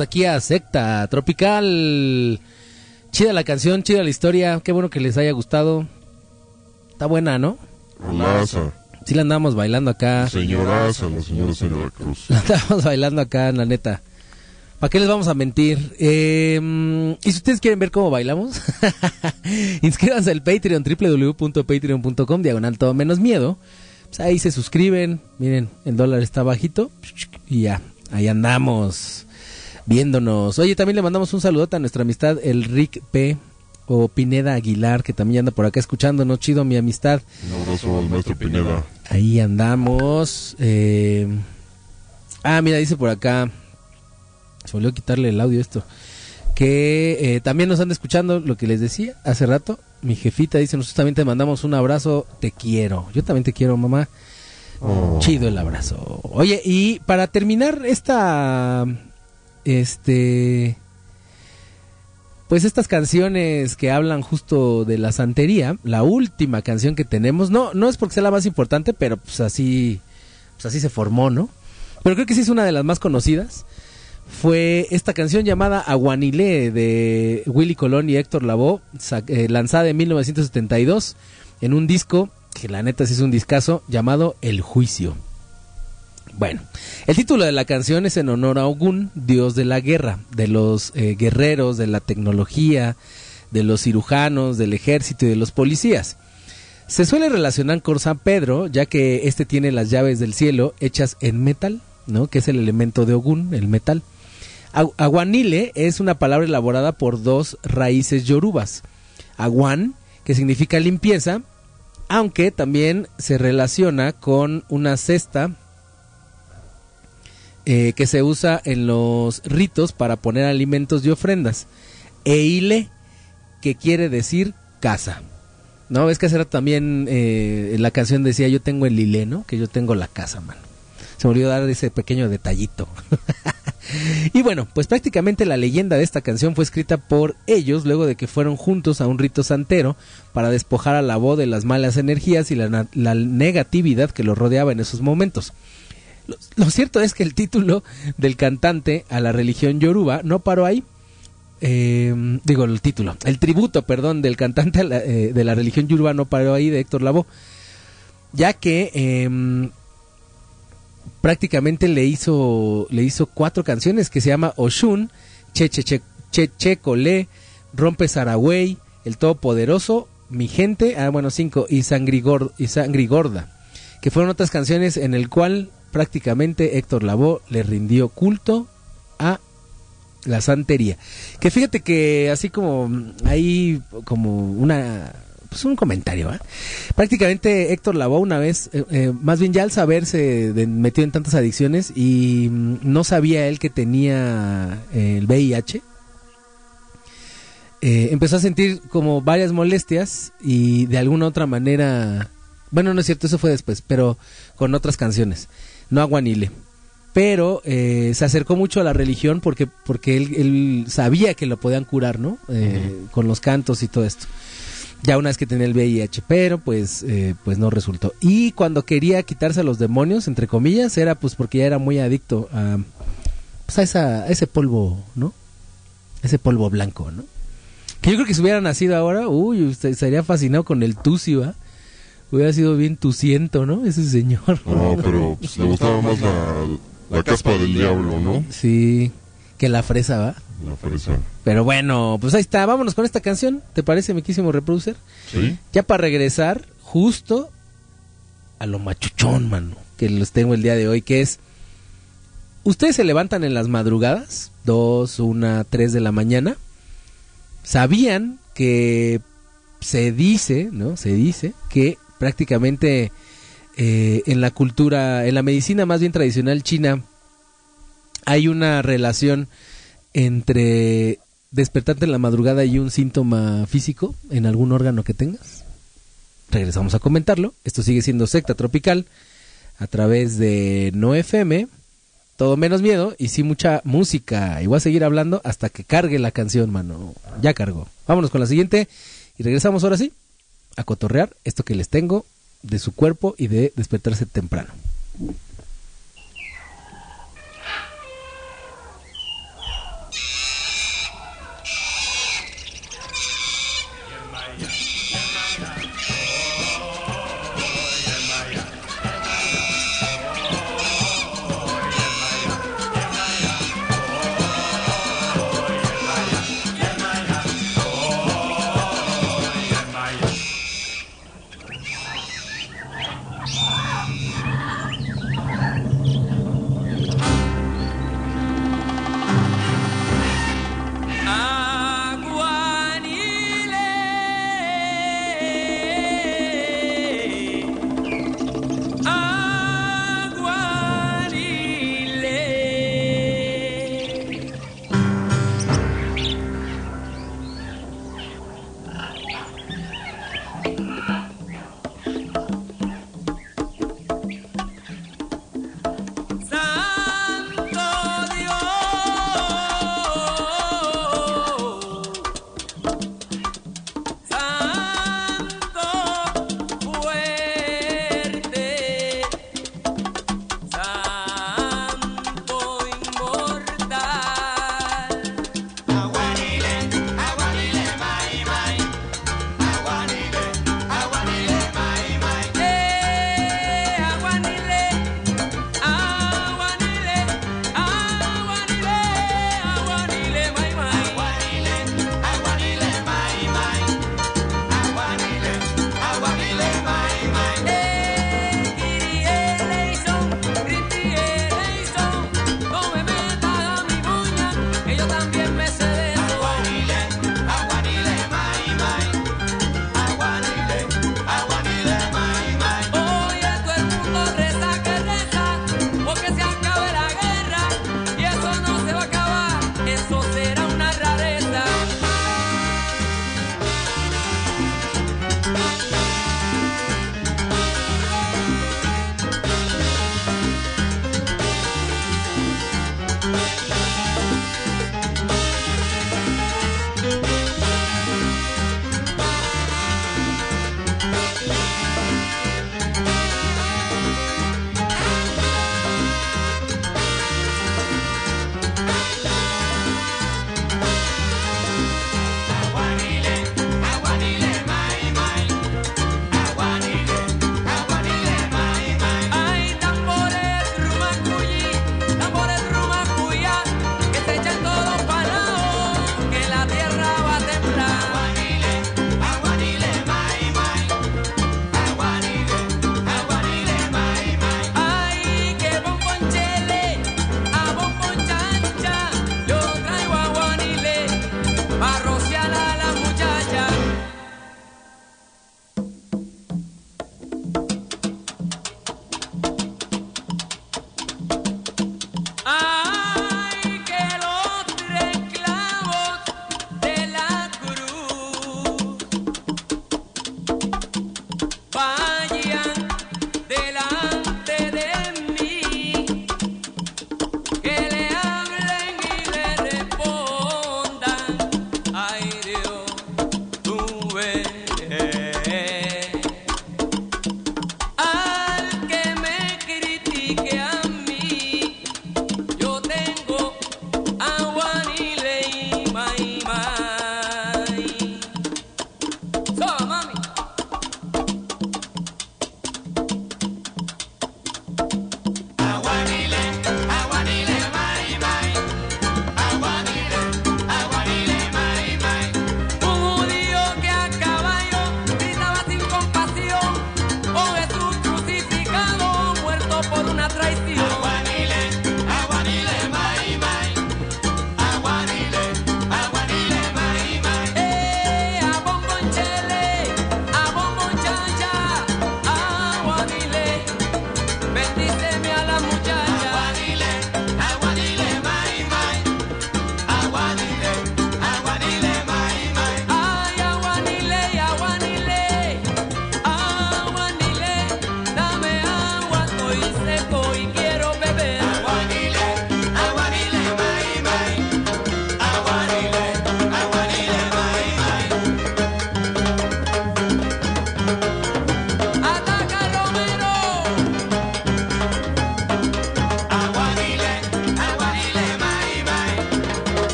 Speaker 1: Aquí a Secta Tropical. Chida la canción, chida la historia. Qué bueno que les haya gustado. Está buena, ¿no?
Speaker 3: Rolaza.
Speaker 1: Sí la andamos bailando acá.
Speaker 3: Señoraza, la señora señora Cruz.
Speaker 1: La andamos bailando acá, la neta. ¿Para qué les vamos a mentir? Eh, y si ustedes quieren ver cómo bailamos, inscríbanse al Patreon, www.patreon.com, diagonal todo menos miedo. Pues ahí se suscriben. Miren, el dólar está bajito. Y ya, ahí andamos viéndonos. Oye, también le mandamos un saludote a nuestra amistad, el Rick P. O Pineda Aguilar, que también anda por acá escuchándonos. Chido, mi amistad.
Speaker 3: Un abrazo al maestro Pineda.
Speaker 1: Ahí andamos. eh. Ah, mira, dice por acá. Se volvió a quitarle el audio esto. Que eh, también nos anda escuchando lo que les decía hace rato. Mi jefita dice, nosotros también te mandamos un abrazo. Te quiero. Yo también te quiero, mamá. Chido el abrazo. Oye, y para terminar esta... Este... Pues estas canciones que hablan justo de la santería, la última canción que tenemos, no, no es porque sea la más importante, pero pues así, pues así se formó, ¿no? Pero creo que sí es una de las más conocidas. Fue esta canción llamada Aguanilé de Willy Colón y Héctor Lavoe, eh, lanzada en 1972 en un disco que la neta sí es un discazo llamado El Juicio. Bueno, el título de la canción es en honor a Ogún, dios de la guerra, de los eh, guerreros, de la tecnología, de los cirujanos, del ejército y de los policías. Se suele relacionar con San Pedro, ya que este tiene las llaves del cielo hechas en metal, ¿no? Que es el elemento de Ogún, el metal. Agu- Aguanile es una palabra elaborada por dos raíces yorubas. Aguan, que significa limpieza, aunque también se relaciona con una cesta eh, que se usa en los ritos para poner alimentos y ofrendas. Eile, que quiere decir casa. ¿No? Ves que hace también eh, la canción decía yo tengo el lile, ¿no? Que yo tengo la casa, mano. Se me olvidó dar ese pequeño detallito. y bueno, pues prácticamente la leyenda de esta canción fue escrita por ellos luego de que fueron juntos a un rito santero para despojar a la voz de las malas energías y la, negatividad que lo rodeaba en esos momentos. Lo, cierto es que el título del cantante a la religión yoruba no paró ahí. Eh, digo el título, el tributo, perdón, del cantante la- eh, de la religión yoruba no paró ahí de Héctor Lavoe, ya que em, prácticamente le hizo le hizo cuatro canciones que se llama Oshun, Che Che Che Che Che Colé, Rompe Saragüey, El Todopoderoso, Mi Gente, ah bueno cinco y Sangrigor- y Sangrigorda, que fueron otras canciones en el cual prácticamente Héctor Lavoe le rindió culto a la santería. Que fíjate que así como hay como una pues un comentario, ¿eh? Prácticamente Héctor Lavoe una vez, eh, eh, más bien ya al saberse de, metió en tantas adicciones y mm, no sabía él que tenía el VIH, empezó a sentir como varias molestias y de alguna otra manera, bueno, no es cierto, eso fue después, pero con otras canciones, no aguanile. Pero eh, se acercó mucho a la religión porque, porque él, él sabía que lo podían curar, ¿no? Eh, Con los cantos y todo esto. Ya una vez que tenía el VIH, pero pues, eh, pues no resultó. Y cuando quería quitarse a los demonios, entre comillas, era pues porque ya era muy adicto a, pues, a, esa, a ese polvo, ¿no? Ese polvo blanco, ¿no? Que yo creo que si hubiera nacido ahora, uy, usted estaría fascinado con el tucio, ¿ah? Hubiera sido bien tuciento, ¿no? Ese señor.
Speaker 3: No, pero pues, le gustaba más la, la caspa del diablo, ¿no?
Speaker 1: Sí, que la fresa va.
Speaker 3: La fresa.
Speaker 1: Pero bueno, pues ahí está. Vámonos con esta canción. ¿Te parece, mi quísimo reproducer?
Speaker 3: ¿Sí?
Speaker 1: Ya para regresar justo a lo machuchón, mano, que los tengo el día de hoy, que es... ¿Ustedes se levantan en las madrugadas? Dos, una, tres de la mañana. ¿Sabían que se dice, ¿no? Se dice que prácticamente eh, en la cultura, en la medicina más bien tradicional china, hay una relación entre despertarte en la madrugada y un síntoma físico en algún órgano que tengas. Regresamos a comentarlo. Esto sigue siendo secta tropical a través de No FM. Todo menos miedo y sí mucha música. Y voy a seguir hablando hasta que cargue la canción, mano. Ya cargó. Vámonos con la siguiente y regresamos ahora sí a cotorrear esto que les tengo de su cuerpo y de despertarse temprano.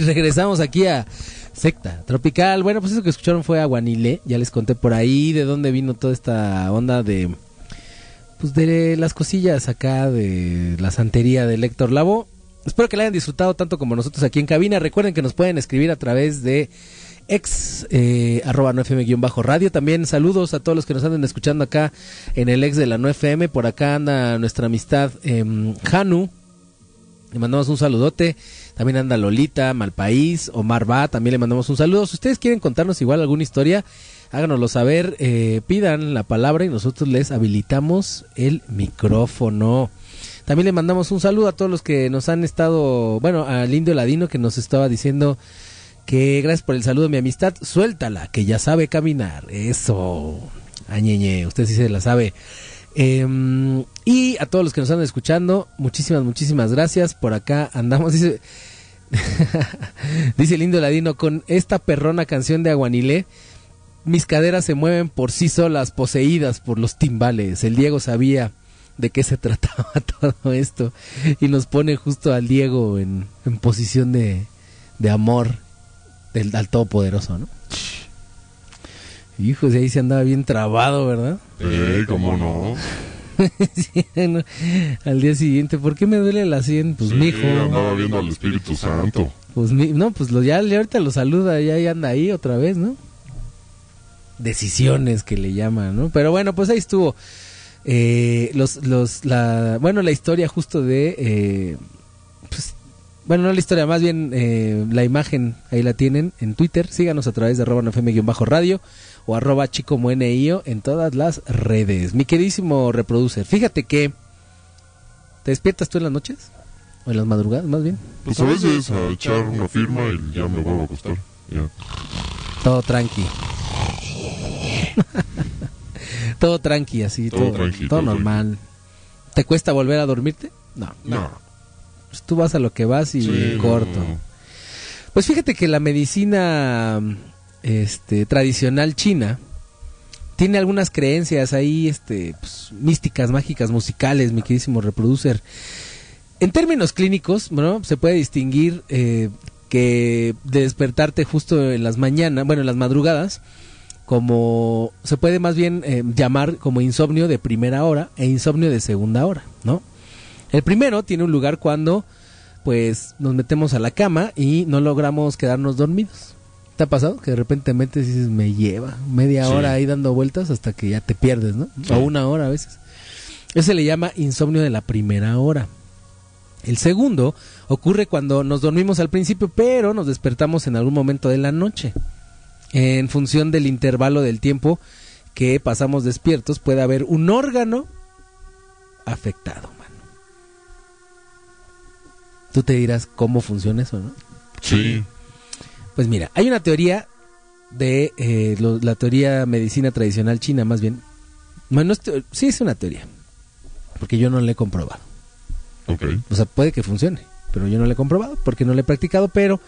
Speaker 1: Regresamos aquí a Secta Tropical. Bueno, pues eso que escucharon fue Aguanile. Ya les conté por ahí de dónde vino toda esta onda de. Pues de las cosillas acá de la santería de Héctor Lavo. Espero que la hayan disfrutado tanto como nosotros aquí en cabina. Recuerden que nos pueden escribir a través de ex eh, arroba no FM guion bajo radio. También saludos a todos los que nos anden escuchando acá en el ex de la no FM. Por acá anda nuestra amistad em, Hanu. Le mandamos un saludote. También anda Lolita, Malpaís, Omar Va. También le mandamos un saludo. Si ustedes quieren contarnos igual alguna historia, háganoslo saber. eh, pidan la palabra y nosotros les habilitamos el micrófono. También le mandamos un saludo a todos los que nos han estado, bueno, al Indio Ladino que nos estaba diciendo que gracias por el saludo, mi amistad, suéltala, que ya sabe caminar. Eso. Añeñe, usted sí se la sabe. Em, y a todos los que nos están escuchando, muchísimas, muchísimas gracias. Por acá andamos, dice, dice el Indio Ladino, con esta perrona canción de Aguanilé, mis caderas se mueven por sí solas, poseídas por los timbales. El Diego sabía de qué se trataba todo esto y nos pone justo al Diego en, en posición de, de amor del al todopoderoso, ¿no? Hijos, ahí se andaba bien trabado, ¿verdad?
Speaker 3: Eh, cómo no.
Speaker 1: Al día siguiente, ¿por qué me duele la sien? Pues
Speaker 3: Sí,
Speaker 1: mijo.
Speaker 3: andaba viendo al Espíritu Santo.
Speaker 1: Pues mi- no, pues lo, ya, ya ahorita lo saluda, ya, ya anda ahí otra vez, ¿no? Decisiones que le llaman, ¿no? Pero bueno, pues ahí estuvo. Eh, los, los, la, bueno, la historia justo de, eh, pues, bueno, no la historia, más bien eh, la imagen, ahí la tienen en Twitter. Síganos a través de arroba nfm-radio o arroba chicomuenio en todas las redes. Mi queridísimo reproducer, fíjate que, ¿te despiertas tú en las noches? ¿O en las madrugadas, más bien?
Speaker 3: Pues a veces a echar una firma y ya me vuelvo a acostar. Ya.
Speaker 1: Todo tranqui. todo tranqui, así.
Speaker 3: Todo
Speaker 1: Todo,
Speaker 3: tranqui,
Speaker 1: todo
Speaker 3: todo
Speaker 1: normal. ¿Te cuesta volver a dormirte? No.
Speaker 3: No.
Speaker 1: Pues tú vas a lo que vas y
Speaker 3: Sí,
Speaker 1: corto.
Speaker 3: no.
Speaker 1: Pues fíjate que la medicina este, tradicional china tiene algunas creencias ahí este, pues, místicas, mágicas, musicales, mi queridísimo reproducer. En términos clínicos, bueno, se puede distinguir eh, que de despertarte justo en las mañanas, bueno, en las madrugadas, como se puede más bien eh, llamar como insomnio de primera hora e insomnio de segunda hora, ¿no? El primero tiene un lugar cuando pues nos metemos a la cama y no logramos quedarnos dormidos. ¿Te ha pasado? Que de repente te metes y dices, me lleva media
Speaker 3: Sí.
Speaker 1: hora ahí dando vueltas hasta que ya te pierdes, ¿no?
Speaker 3: Sí.
Speaker 1: O una hora a veces. Eso se le llama insomnio de la primera hora. El segundo ocurre cuando nos dormimos al principio, pero nos despertamos en algún momento de la noche. En función del intervalo del tiempo que pasamos despiertos, puede haber un órgano afectado, mano. Tú te dirás cómo funciona eso, ¿no?
Speaker 3: Sí.
Speaker 1: Pues mira, hay una teoría de eh, lo- la teoría medicina tradicional china, más bien. Bueno, no es sí es una teoría, porque yo no la he comprobado.
Speaker 3: Ok.
Speaker 1: O sea, puede que funcione, pero yo no lo he comprobado porque no lo he practicado, pero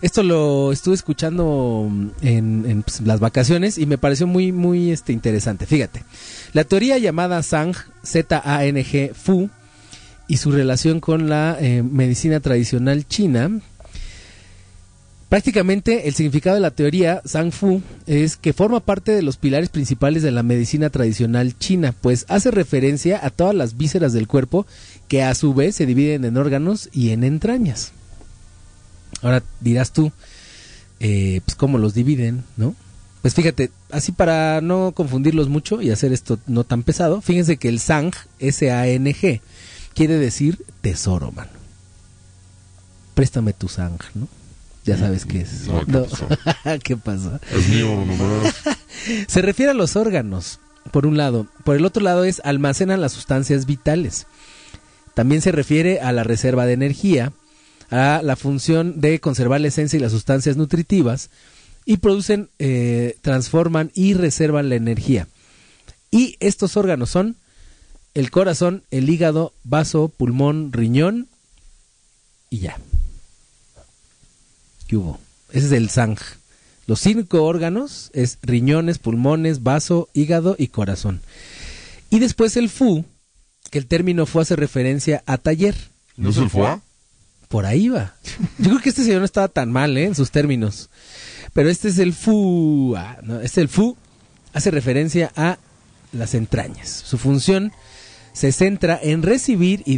Speaker 1: esto lo estuve escuchando mm, en, en, pues, las vacaciones y me pareció muy, muy este, interesante. Fíjate, la teoría llamada Zhang, Z-A-N-G, Fu, y su relación con la eh, medicina tradicional china, Prácticamente el significado de la teoría Zhang Fu es que forma parte de los pilares principales de la medicina tradicional china, pues hace referencia a todas las vísceras del cuerpo que a su vez se dividen en órganos y en entrañas. Ahora dirás tú, eh, pues cómo los dividen, ¿no? Pues fíjate, así para no confundirlos mucho y hacer esto no tan pesado, fíjense que el Sang, S-A-N-G, quiere decir tesoro, mano. Préstame tu Sang, ¿no? Ya sabes qué es.
Speaker 3: No, ¿qué
Speaker 1: No.
Speaker 3: pasó?
Speaker 1: ¿Qué pasó?
Speaker 3: Es mío nomás.
Speaker 1: Se refiere a los órganos, por un lado. Por el otro lado es almacenan las sustancias vitales. También se refiere a la reserva de energía, a la función de conservar la esencia y las sustancias nutritivas y producen, eh, transforman y reservan la energía. Y estos órganos son el corazón, el hígado, vaso, pulmón, riñón y ya. ¿Qué hubo? Ese es el sang. Los cinco órganos es riñones, pulmones, vaso, hígado y corazón. Y después el fu, que el término fu hace referencia a taller.
Speaker 3: ¿No es el foie?
Speaker 1: Por ahí va. Yo creo que este señor no estaba tan mal, ¿eh? En sus términos. Pero este es el fu. ah, no, este es el fu. Hace referencia a las entrañas. Su función se centra en recibir y,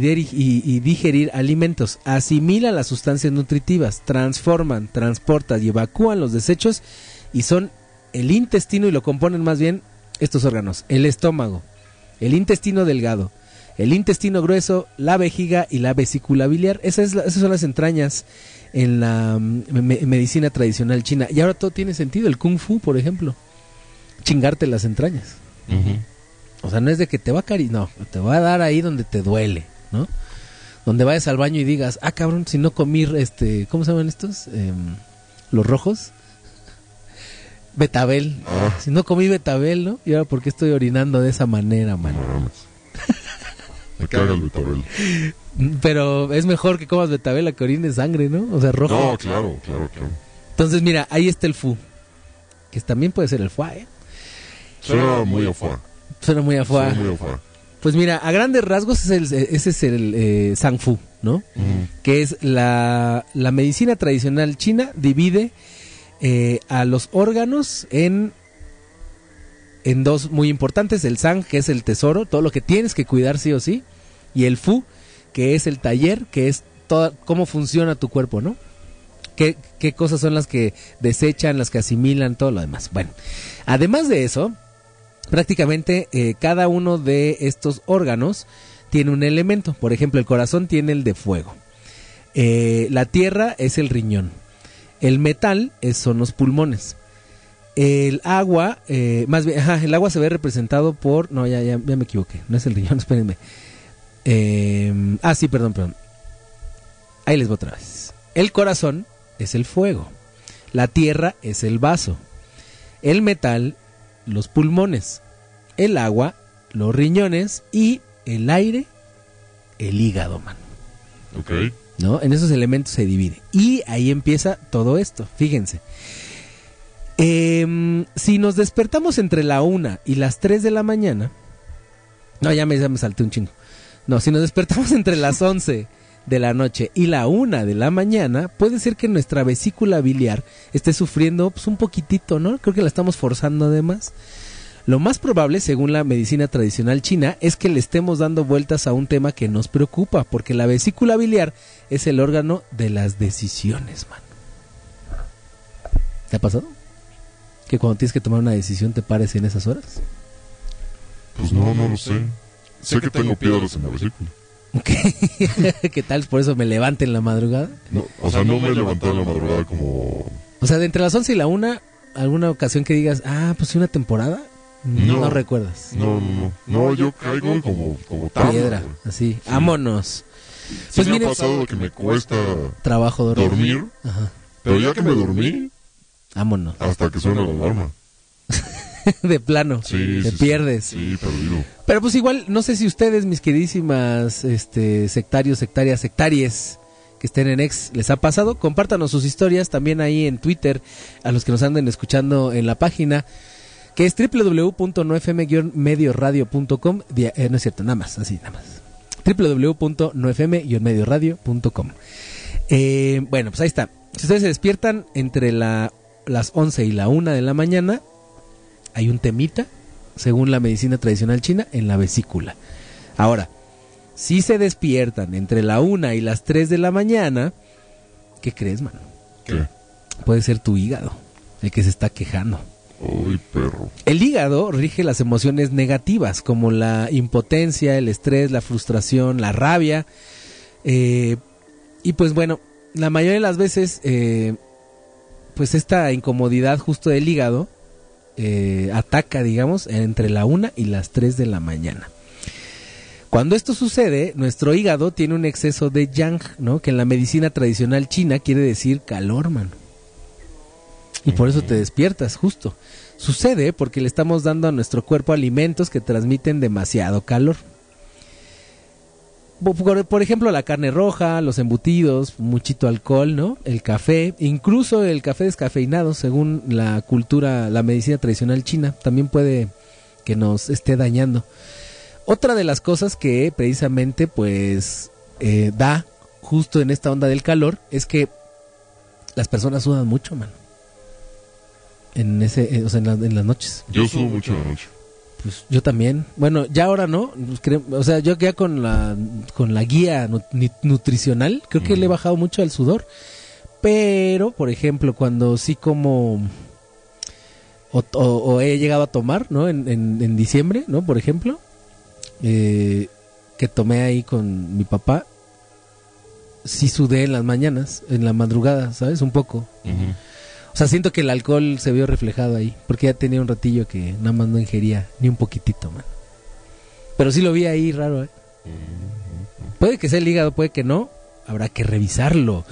Speaker 1: digerir alimentos, asimila las sustancias nutritivas, transforman, transportan y evacúan los desechos y son el intestino y lo componen más bien estos órganos, el estómago, el intestino delgado, el intestino grueso, la vejiga y la vesícula biliar. Esas son las entrañas en la mm, me- medicina tradicional china. Y ahora todo tiene sentido, el kung fu, por ejemplo. Chingarte las entrañas. O sea, no es de que te va a cari no, te va a dar ahí donde te duele, ¿no? Donde vayas al baño y digas, ah, cabrón, si no comí, este, ¿cómo se llaman estos? Em, los rojos. Betabel.
Speaker 3: Ah.
Speaker 1: Si no comí betabel, ¿no? Y ahora, ¿por qué estoy orinando de esa manera, man?
Speaker 3: No. Me caga el betabel.
Speaker 1: Pero es mejor que comas betabel a que orines sangre, ¿no? O sea, rojo.
Speaker 3: No, claro, claro, claro.
Speaker 1: Entonces, mira, ahí está el fu. Que también puede ser el fuá, ¿eh?
Speaker 3: Suena muy afuera.
Speaker 1: Suena muy afuá.
Speaker 3: Suena muy afuera.
Speaker 1: Pues mira, a grandes rasgos es el- ese es el eh, Sang Fu, ¿no? Que es la, la medicina tradicional china divide eh, a los órganos en, en dos muy importantes. El Sang, que es el tesoro, todo lo que tienes que cuidar sí o sí. Y el Fu, que es el taller, que es toda, cómo funciona tu cuerpo, ¿no? ¿Qué, qué cosas son las que desechan, las que asimilan, todo lo demás. Bueno, además de eso, prácticamente eh, cada uno de estos órganos tiene un elemento. Por ejemplo, el corazón tiene el de fuego. Eh, la tierra es el riñón. El metal son los pulmones. El agua, eh, más bien, ajá, el agua se ve representado por... No, ya, ya, ya me equivoqué. No es el riñón, espérenme. Eh, ah, sí, perdón, perdón. Ahí les voy otra vez. El corazón es el fuego. La tierra es el vaso. El metal, los pulmones. El agua, los riñones. Y el aire, el hígado, man.
Speaker 3: Ok.
Speaker 1: ¿no? En esos elementos se divide. Y ahí empieza todo esto, fíjense. Em, si nos despertamos entre la una y las 3 de la mañana, no, ya me, ya me salté un chingo. No, si nos despertamos entre las 11 de la noche y la una de la mañana, puede ser que nuestra vesícula biliar esté sufriendo pues, un poquitito, ¿no? Creo que la estamos forzando además. Lo más probable, según la medicina tradicional china, es que le estemos dando vueltas a un tema que nos preocupa, porque la vesícula biliar es el órgano de las decisiones, man. ¿Te ha pasado? Que cuando tienes que tomar una decisión te pares en esas horas.
Speaker 3: Pues no, no lo sé. Sé que tengo piedras en la vesícula.
Speaker 1: ¿Qué tal? Por eso me levanto en la madrugada.
Speaker 3: No, o sea, no me he levantado en la madrugada como...
Speaker 1: O sea, de entre las 11 y la 1, alguna ocasión que digas, ah, pues sí, una temporada. No,
Speaker 3: No.
Speaker 1: recuerdas.
Speaker 3: No, no, no. No, yo caigo como, como tabla,
Speaker 1: Piedra,
Speaker 3: güey.
Speaker 1: así. Vámonos.
Speaker 3: Sí
Speaker 1: Pues
Speaker 3: me
Speaker 1: mire-
Speaker 3: ha pasado que me cuesta
Speaker 1: Trabajo dormir.
Speaker 3: dormir,
Speaker 1: Ajá.
Speaker 3: pero ya que me dormí,
Speaker 1: Vámonos.
Speaker 3: hasta que suena la alarma.
Speaker 1: de plano.
Speaker 3: Sí,
Speaker 1: te
Speaker 3: sí,
Speaker 1: pierdes.
Speaker 3: Sí, perdido.
Speaker 1: Pero pues igual, no sé si ustedes, mis queridísimas este, sectarios, sectarias, sectaries que estén en ex, les ha pasado. Compártanos sus historias también ahí en Twitter, a los que nos anden escuchando en la página, que es www.nofm-medioradio.com. Eh, no es cierto, nada más, así, nada más. www.nofm-medioradio.com. Eh, bueno, pues ahí está. Si ustedes se despiertan entre la, las 11 y la 1 de la mañana, hay un temita, según la medicina tradicional china, en la vesícula. Ahora, si se despiertan entre la 1 y las 3 de la mañana, ¿qué crees, mano?
Speaker 3: ¿Qué?
Speaker 1: Puede ser tu hígado, el que se está quejando.
Speaker 3: Uy, perro.
Speaker 1: El hígado rige las emociones negativas como la impotencia, el estrés, la frustración, la rabia. eh, y pues bueno, la mayoría de las veces, eh, pues esta incomodidad justo del hígado eh, ataca, digamos, entre la 1 y las 3 de la mañana. Cuando esto sucede, nuestro hígado tiene un exceso de yang, ¿no? Que en la medicina tradicional china quiere decir calor, mano. Y por eso te despiertas, justo. Sucede porque le estamos dando a nuestro cuerpo alimentos que transmiten demasiado calor. Por- ejemplo, la carne roja, los embutidos, muchito alcohol, ¿no? El café, incluso el café descafeinado, según la cultura, la medicina tradicional china, también puede que nos esté dañando. Otra de las cosas que precisamente pues eh, da justo en esta onda del calor es que las personas sudan mucho, man. En ese, eh, o sea, en, la- en las noches.
Speaker 3: Yo subo mucho en la noche.
Speaker 1: Pues yo también. Bueno, ya ahora no. pues, O sea, yo ya con la, con la guía nutricional, creo que le he bajado mucho al sudor. Pero, por ejemplo, cuando sí como... O, o- o he llegado a tomar, ¿no? En, en- en diciembre, ¿no? Por ejemplo. eh, que tomé ahí con mi papá. Sí sudé en las mañanas, en la madrugada, ¿sabes? Un poco. O sea, siento que el alcohol se vio reflejado ahí, porque ya tenía un ratillo que nada más no ingería ni un poquitito, man. Pero sí lo vi ahí raro, ¿eh? Puede que sea el hígado, puede que no. Habrá que revisarlo.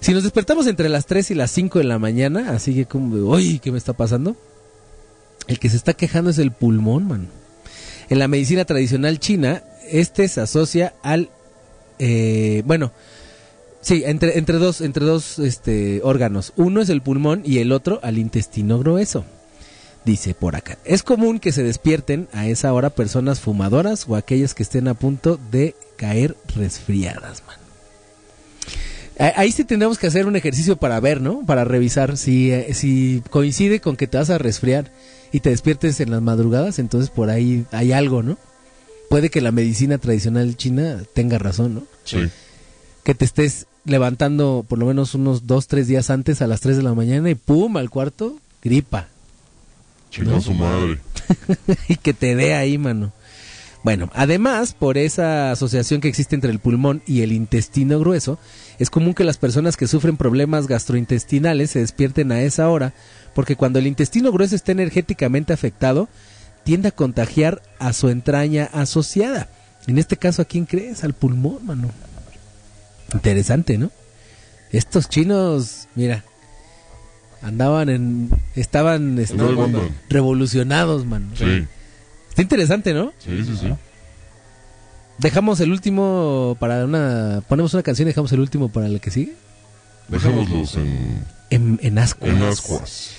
Speaker 1: Si nos despertamos entre las 3 y las 5 de la mañana, así que como, de, uy, ¿qué me está pasando? El que se está quejando es el pulmón, man. En la medicina tradicional china, este se asocia al, eh, bueno, sí, entre, entre dos, entre dos este, órganos. Uno es el pulmón y el otro al intestino grueso. Dice por acá. Es común que se despierten a esa hora personas fumadoras o aquellas que estén a punto de caer resfriadas, man. Ahí sí tendremos que hacer un ejercicio para ver, ¿no? Para revisar si, eh, si coincide con que te vas a resfriar y te despiertes en las madrugadas, entonces por ahí hay algo, ¿no? Puede que la medicina tradicional china tenga razón, ¿no?
Speaker 3: Sí.
Speaker 1: Que te estés levantando por lo menos unos dos, tres días antes a las 3 de la mañana y pum, al cuarto, gripa.
Speaker 3: Chinga su madre.
Speaker 1: y que te dé ahí, mano. Bueno, además, por esa asociación que existe entre el pulmón y el intestino grueso, es común que las personas que sufren problemas gastrointestinales se despierten a esa hora, porque cuando el intestino grueso está energéticamente afectado, tiende a contagiar a su entraña asociada. En este caso, ¿a quién crees? Al pulmón, mano. Interesante, ¿no? Estos chinos, mira, andaban en... Estaban este, revolucionados, mano.
Speaker 3: Sí.
Speaker 1: Está interesante, ¿no?
Speaker 3: Sí, sí, sí.
Speaker 1: Dejamos el último para una... Ponemos una canción y dejamos el último para la que sigue.
Speaker 3: Dejémoslos en,
Speaker 1: En, en ascuas.
Speaker 3: en ascuas.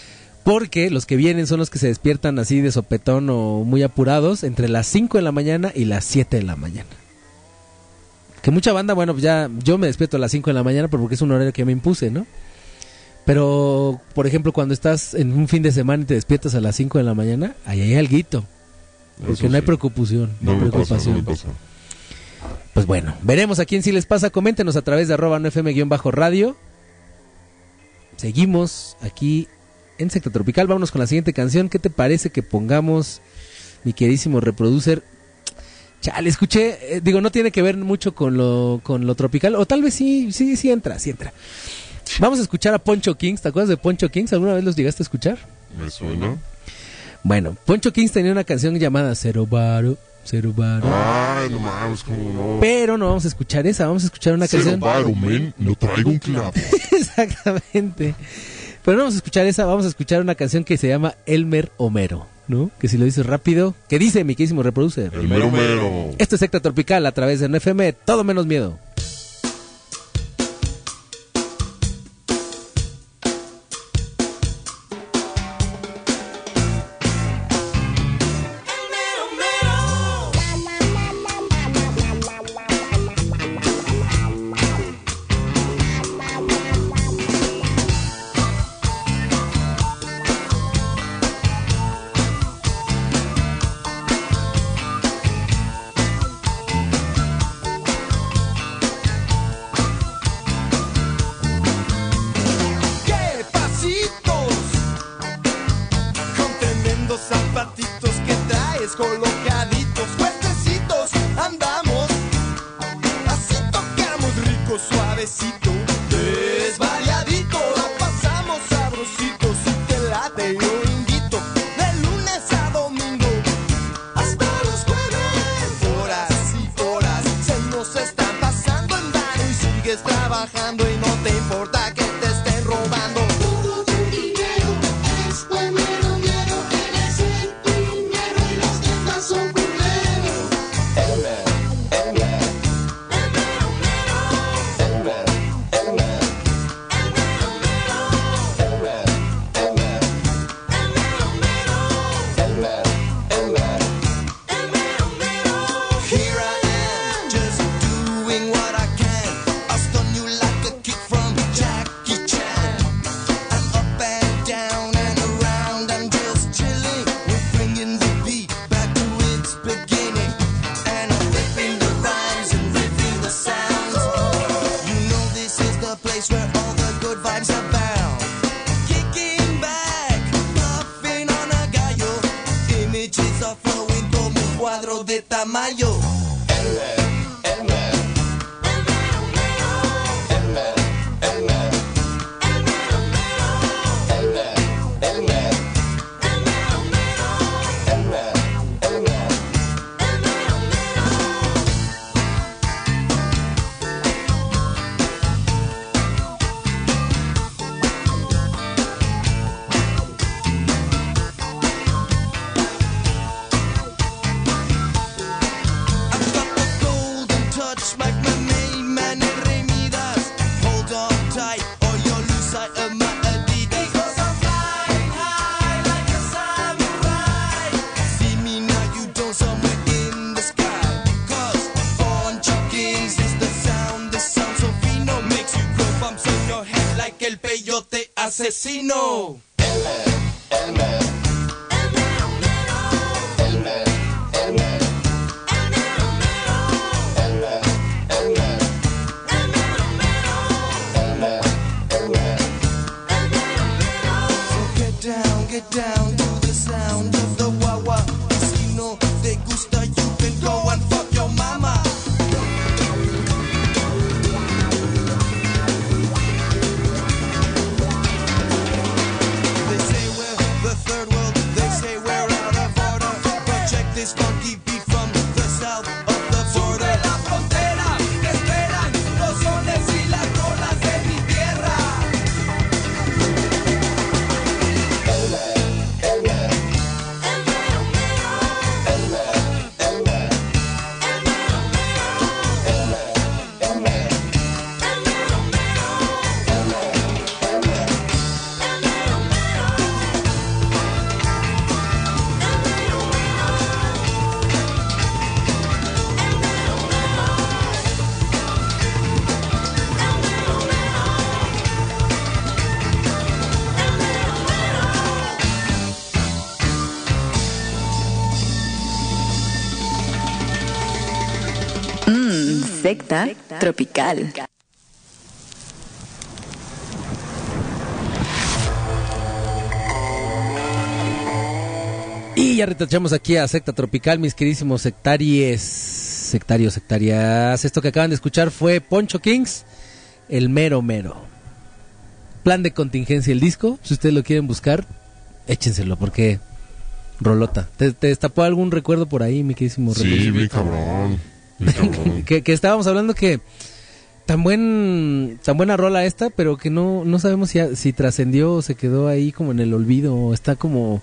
Speaker 1: Porque los que vienen son los que se despiertan así de sopetón o muy apurados entre las 5 de la mañana y las 7 de la mañana. Que mucha banda, bueno, pues ya yo me despierto a las 5 de la mañana porque es un horario que me impuse, ¿no? Pero, por ejemplo, cuando estás en un fin de semana y te despiertas a las 5 de la mañana, ahí hay alguito. Porque
Speaker 3: Eso
Speaker 1: no hay preocupación, no,
Speaker 3: No pasa,
Speaker 1: preocupación. Pues bueno, veremos a quién sí les pasa. Coméntenos a través de arroba no fm-radio. Seguimos aquí en Secta Tropical. Vámonos con la siguiente canción. ¿Qué te parece que pongamos, mi queridísimo reproducer? Chale, escuché, eh, digo, no tiene que ver mucho con lo, con lo tropical, o tal vez sí, sí, sí entra, sí entra. Vamos a escuchar a Poncho Kings, ¿te acuerdas de Poncho Kings? ¿Alguna vez los llegaste a escuchar?
Speaker 3: Me suena.
Speaker 1: Bueno, Poncho Kings tenía una canción llamada Cero Baro, Cero Baro.
Speaker 3: Ay, no mames, cómo no.
Speaker 1: Pero no vamos a escuchar esa, vamos a escuchar una
Speaker 3: Cero
Speaker 1: canción.
Speaker 3: varo, men, no traigo un clavo.
Speaker 1: Exactamente. Pero no vamos a escuchar esa, vamos a escuchar una canción que se llama Elmer Homero, ¿no? Que si lo dices rápido, ¿qué dice mi querísimo reproducer?
Speaker 3: El mero mero.
Speaker 1: Esto es Secta Tropical a través de NFM, todo menos miedo.
Speaker 6: Secta tropical.
Speaker 1: Y ya retachamos aquí a Secta Tropical, mis queridísimos sectaries, sectarios, sectarias. Esto que acaban de escuchar fue Poncho Kings, el mero mero. Plan de contingencia el disco, si ustedes lo quieren buscar, échenselo porque rolota. ¿Te, te destapó algún recuerdo por ahí, mi queridísimo
Speaker 3: Sí, bien cabrón.
Speaker 1: Que, que estábamos hablando que tan buen tan buena rola esta, pero que no no sabemos si, si trascendió o se quedó ahí como en el olvido o está como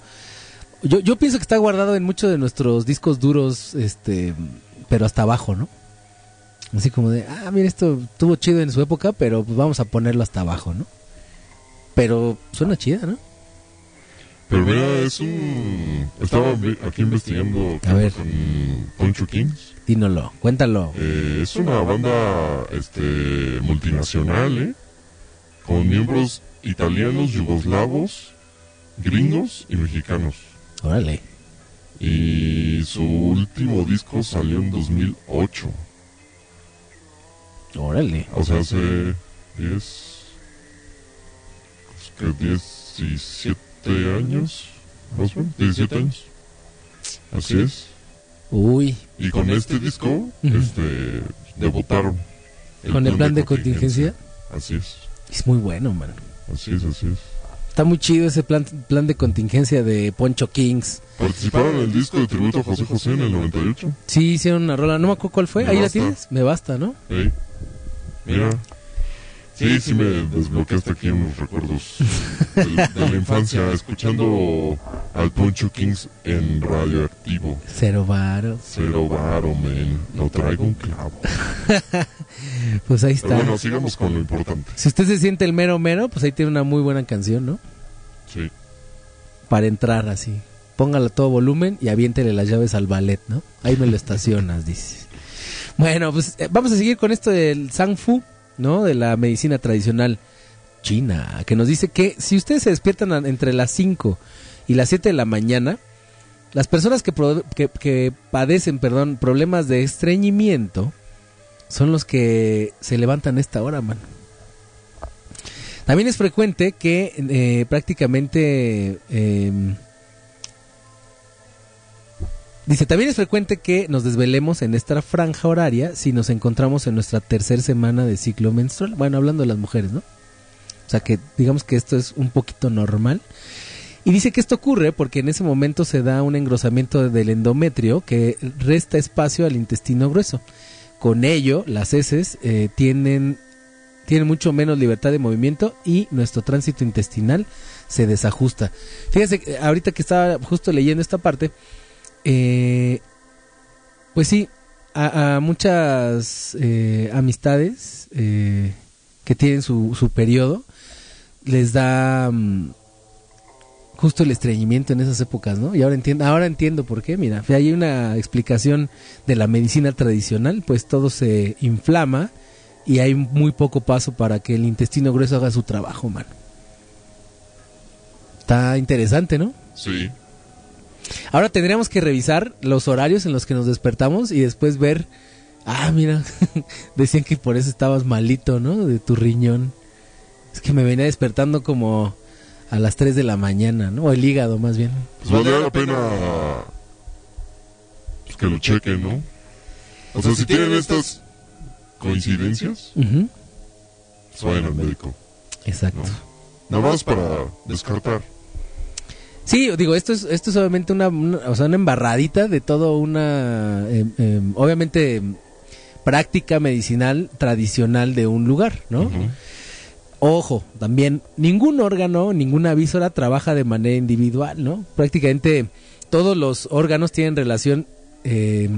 Speaker 1: yo, yo pienso que está guardado en muchos de nuestros discos duros, este, pero hasta abajo, ¿no? Así como de, ah, mira, esto estuvo chido en su época, pero pues vamos a ponerlo hasta abajo, ¿no? Pero suena chida, ¿no?
Speaker 3: Pero mira, es un... Estaba aquí investigando
Speaker 1: A ver.
Speaker 3: con Poncho Kings.
Speaker 1: Dínolo, cuéntalo.
Speaker 3: Eh, es una banda este, multinacional, ¿eh? Con miembros italianos, yugoslavos, gringos y mexicanos.
Speaker 1: Órale.
Speaker 3: Y su último disco salió en 2008.
Speaker 1: Órale.
Speaker 3: O sea, hace 10... pues, que 17 años, más o menos, 17 años. Así es.
Speaker 1: Uy.
Speaker 3: Y con este disco, este, debutaron.
Speaker 1: ¿Con el plan de contingencia?
Speaker 3: Así es,
Speaker 1: Es muy bueno, man.
Speaker 3: así es, así es.
Speaker 1: Está muy chido ese plan, plan de contingencia de Poncho Kings.
Speaker 3: Participaron en el disco de tributo a José José en el 98.
Speaker 1: Sí, hicieron una rola, no me acuerdo cuál fue.
Speaker 3: Me
Speaker 1: Ahí la tienes, me basta, ¿no?
Speaker 3: Mira. Sí, sí me desbloqueaste aquí unos recuerdos de, de la infancia, escuchando al Poncho Kings en radioactivo.
Speaker 1: Cero varo.
Speaker 3: Cero varo, men. No traigo un clavo.
Speaker 1: Pues ahí
Speaker 3: Pero
Speaker 1: está.
Speaker 3: bueno, sigamos con lo importante.
Speaker 1: Si usted se siente el mero mero, pues ahí tiene una muy buena canción, ¿no?
Speaker 3: Sí.
Speaker 1: Para entrar así. Póngala a todo volumen y aviéntele las llaves al ballet, ¿no? Ahí me lo estacionas, dice. Bueno, pues eh, vamos a seguir con esto del Fu, ¿no? De la medicina tradicional china, que nos dice que si ustedes se despiertan entre las 5 y las 7 de la mañana, las personas que, pro- que, padecen, perdón, problemas de estreñimiento son los que se levantan a esta hora, man. También es frecuente que eh, prácticamente eh, Dice, también es frecuente que nos desvelemos en esta franja horaria si nos encontramos en nuestra tercera semana de ciclo menstrual. Bueno, hablando de las mujeres, ¿no? O sea que digamos que esto es un poquito normal. Y dice que esto ocurre porque en ese momento se da un engrosamiento del endometrio que resta espacio al intestino grueso. Con ello, las heces eh, tienen, tienen mucho menos libertad de movimiento y nuestro tránsito intestinal se desajusta. Fíjense, eh, ahorita que estaba justo leyendo esta parte, eh, pues sí, a, a muchas eh, amistades eh, que tienen su, su periodo, les da mm, justo el estreñimiento en esas épocas, ¿no? Y ahora entiendo, ahora entiendo por qué, mira, hay una explicación de la medicina tradicional, pues todo se inflama y hay muy poco paso para que el intestino grueso haga su trabajo, mano. Está interesante, ¿no?
Speaker 3: Sí.
Speaker 1: Ahora tendríamos que revisar los horarios en los que nos despertamos y después ver, ah, mira, decían que por eso estabas malito, ¿no? De tu riñón. Es que me venía despertando como a las 3 de la mañana, ¿no? O el hígado más bien.
Speaker 3: Pues valdría la pena pues, que lo chequen, ¿no? O sea, si tienen estas coincidencias,
Speaker 1: Ujú,
Speaker 3: pues vayan al médico.
Speaker 1: Exacto.
Speaker 3: Nada más para descartar.
Speaker 1: Sí, digo, esto es, esto es obviamente una, una- o sea, una embarradita de todo una, em, em, obviamente, em, práctica medicinal tradicional de un lugar, ¿no? Ojo, también ningún órgano, ninguna víscera trabaja de manera individual, ¿no? Prácticamente todos los órganos tienen relación, eh,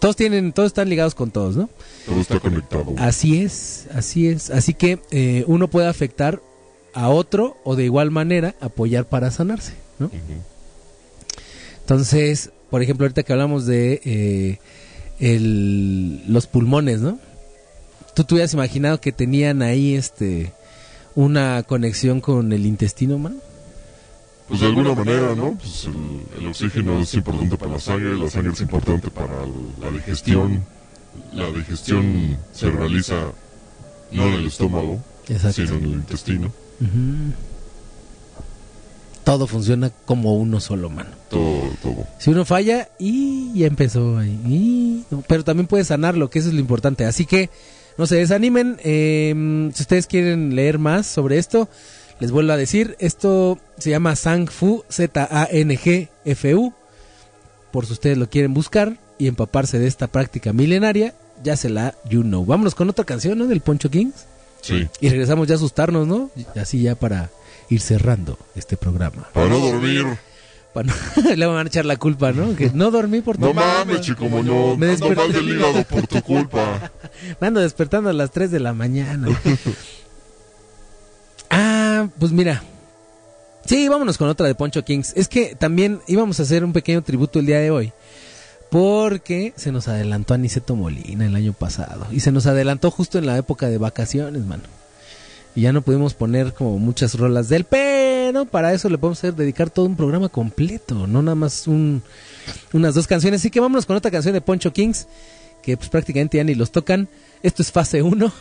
Speaker 1: todos tienen, todos están ligados con todos, ¿no?
Speaker 3: Todo está conectado.
Speaker 1: Así es, así es. Así que eh, uno puede afectar a otro o de igual manera apoyar para sanarse, Entonces, por ejemplo, ahorita que hablamos de eh, el- los pulmones, ¿no? ¿Tú te hubieras imaginado que tenían ahí este una conexión con el intestino, man?
Speaker 3: Pues de alguna manera, ¿no? Pues el, el oxígeno es importante para la sangre, la sangre es importante para la digestión. La digestión se realiza no en el estómago,
Speaker 1: Exacto.
Speaker 3: sino en el intestino.
Speaker 1: Todo funciona como uno solo, mano.
Speaker 3: Todo, todo.
Speaker 1: Si uno falla, y ya empezó ahí. y- pero también puede sanarlo, que eso es lo importante. Así que no se desanimen. eh, si ustedes quieren leer más sobre esto, les vuelvo a decir, esto se llama Sang Fu, Z-A-N-G-F-U. Por si ustedes lo quieren buscar y empaparse de esta práctica milenaria, ya se la you know. Vámonos con otra canción, ¿no? Del Poncho Kings.
Speaker 3: Sí.
Speaker 1: Y regresamos ya a asustarnos, ¿no? Así ya para ir cerrando este programa.
Speaker 3: Para no dormir.
Speaker 1: Para no- Le van a echar la culpa, ¿no? Que no dormí por tu
Speaker 3: No
Speaker 1: culpa.
Speaker 3: mames, chico moñón.
Speaker 1: Me
Speaker 3: Ando
Speaker 1: desperté.
Speaker 3: mal del hígado por tu culpa.
Speaker 1: Me ando despertando a las 3 de la mañana. ah, pues mira. Sí, vámonos con otra de Poncho Kings. Es que también íbamos a hacer un pequeño tributo el día de hoy. Porque se nos adelantó Aniceto Molina el año pasado. Y se nos adelantó justo en la época de vacaciones, mano. Y ya no pudimos poner como muchas rolas del pero para eso le podemos dedicar todo un programa completo, no nada más un, unas dos canciones. Así que vámonos con otra canción de Poncho Kings, que pues prácticamente ya ni los tocan. Esto es fase 1.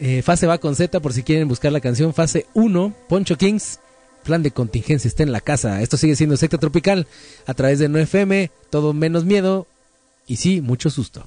Speaker 1: Eh, fase va con Z por si quieren buscar la canción. Fase 1, Poncho Kings. Plan de contingencia está en la casa. Esto sigue siendo secta tropical a través de 9FM. Todo menos miedo. Y sí, mucho susto.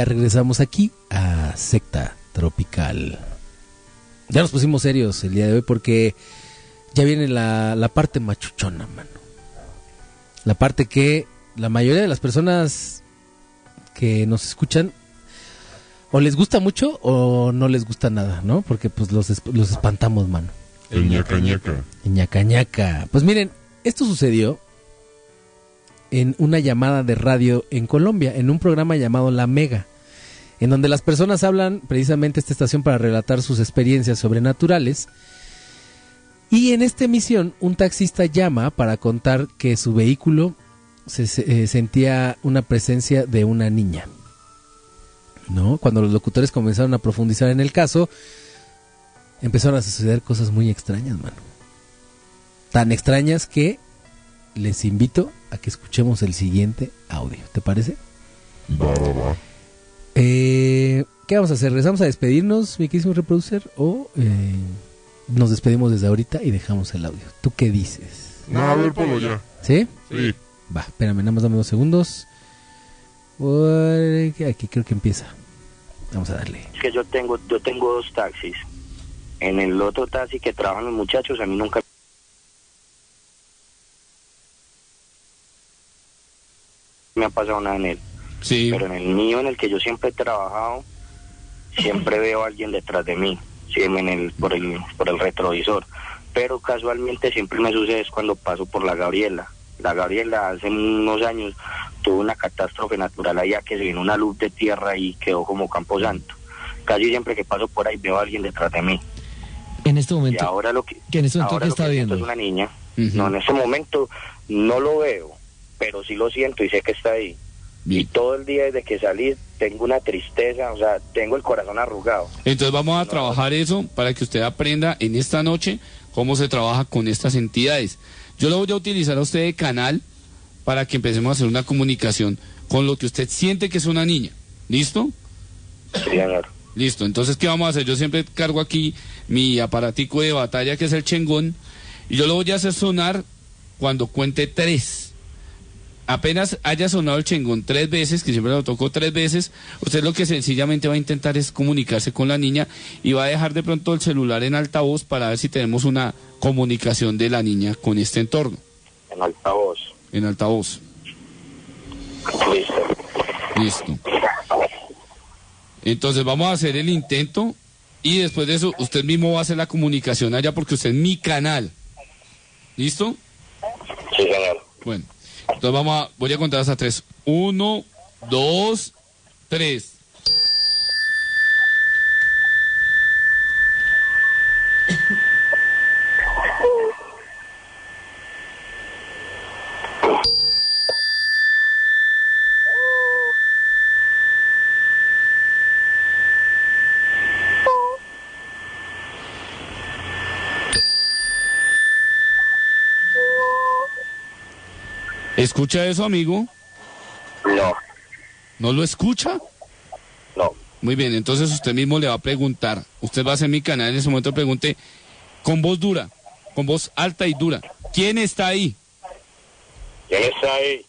Speaker 1: Ya regresamos aquí a Secta Tropical. Ya nos pusimos serios el día de hoy porque ya viene la, la parte machuchona, mano. La parte que la mayoría de las personas que nos escuchan o les gusta mucho o no les gusta nada, ¿no? Porque pues los, los espantamos, mano.
Speaker 3: El ñaca ñaca.
Speaker 1: Ñaca ñaca. Pues miren, esto sucedió en una llamada de radio en Colombia, en un programa llamado La Mega, en donde las personas hablan precisamente esta estación para relatar sus experiencias sobrenaturales. Y en esta emisión, un taxista llama para contar que su vehículo se, eh, sentía una presencia de una niña. ¿No? Cuando los locutores comenzaron a profundizar en el caso, empezaron a suceder cosas muy extrañas, mano. Tan extrañas que les invito a que escuchemos el siguiente audio. ¿Te parece?
Speaker 3: Va, va, va.
Speaker 1: Eh, ¿Qué vamos a hacer? ¿Regresamos a despedirnos, mi querísimo reproducer? ¿O eh, nos despedimos desde ahorita y dejamos el audio? ¿Tú qué dices?
Speaker 3: No, a ver, ponlo ya.
Speaker 1: ¿Sí?
Speaker 3: Sí.
Speaker 1: Va, espérame, nada más dame dos segundos. Porque Aquí creo que empieza. Vamos a darle.
Speaker 8: Es que yo tengo, yo tengo dos taxis. En el otro taxi que trabajan los muchachos, a mí nunca me ha pasado nada en él.
Speaker 5: Sí.
Speaker 8: Pero en el mío, en el que yo siempre he trabajado, siempre veo a alguien detrás de mí, sí, en el, por, el, por el retrovisor. Pero casualmente siempre me sucede es cuando paso por la Gabriela. La Gabriela hace unos años tuvo una catástrofe natural allá que se vino una luz de tierra y quedó como camposanto. Casi siempre que paso por ahí veo a alguien detrás de mí.
Speaker 9: En este
Speaker 8: Y
Speaker 9: momento,
Speaker 8: ahora lo que,
Speaker 9: que en este momento
Speaker 8: ahora
Speaker 9: ¿qué
Speaker 8: lo
Speaker 9: está
Speaker 8: que siento
Speaker 9: viendo?
Speaker 8: es una niña. No, en este momento no lo veo, pero sí lo siento y sé que está ahí. Y todo el día desde que salí tengo una tristeza, o sea, tengo el corazón arrugado.
Speaker 5: Entonces vamos a trabajar eso para que usted aprenda en esta noche cómo se trabaja con estas entidades. Yo lo voy a utilizar a usted de canal para que empecemos a hacer una comunicación con lo que usted siente que es una niña. ¿Listo?
Speaker 8: Sí, señor.
Speaker 5: Listo. Entonces, ¿qué vamos a hacer? Yo siempre cargo aquí mi aparatico de batalla que es el chengón y yo lo voy a hacer sonar cuando cuente tres. Apenas haya sonado el chengón tres veces, que siempre lo tocó tres veces, usted lo que sencillamente va a intentar es comunicarse con la niña y va a dejar de pronto el celular en altavoz para ver si tenemos una comunicación de la niña con este entorno,
Speaker 8: En altavoz.
Speaker 5: en altavoz.
Speaker 8: Listo.
Speaker 5: Listo. Entonces vamos a hacer el intento y después de eso usted mismo va a hacer la comunicación allá porque usted es mi canal. ¿Listo?
Speaker 8: Sí, señor.
Speaker 5: Bueno, entonces vamos a, voy a contar hasta tres. Uno, dos, tres. ¿Escucha eso, amigo?
Speaker 8: No.
Speaker 5: ¿No lo escucha?
Speaker 8: No.
Speaker 5: Muy bien, entonces usted mismo le va a preguntar. Usted va a hacer mi canal en ese momento pregunte con voz dura, con voz alta y dura. ¿Quién está ahí?
Speaker 8: ¿Quién está ahí?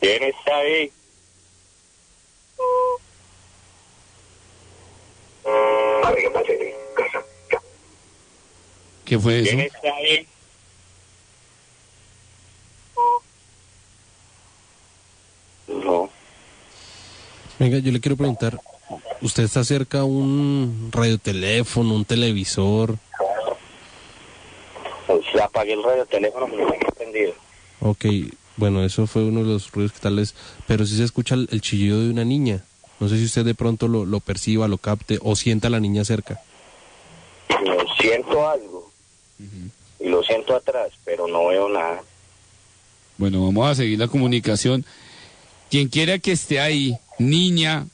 Speaker 8: ¿Quién está ahí?
Speaker 5: ¿Qué fue eso?
Speaker 8: ¿Quién está ahí? No.
Speaker 10: Venga, yo le quiero preguntar, ¿usted está cerca a un radioteléfono, un televisor?
Speaker 8: Pues apagué el radio teléfono que lo tenía encendido.
Speaker 10: Ok, bueno, eso fue uno de los ruidos que tal vez, pero si se escucha el, el chillido de una niña. No sé si usted de pronto lo, lo perciba, lo capte o sienta a la niña cerca.
Speaker 8: No, siento algo. Y lo siento atrás, pero no veo nada.
Speaker 5: Bueno, vamos a seguir la comunicación. Quien quiera que esté ahí, niña,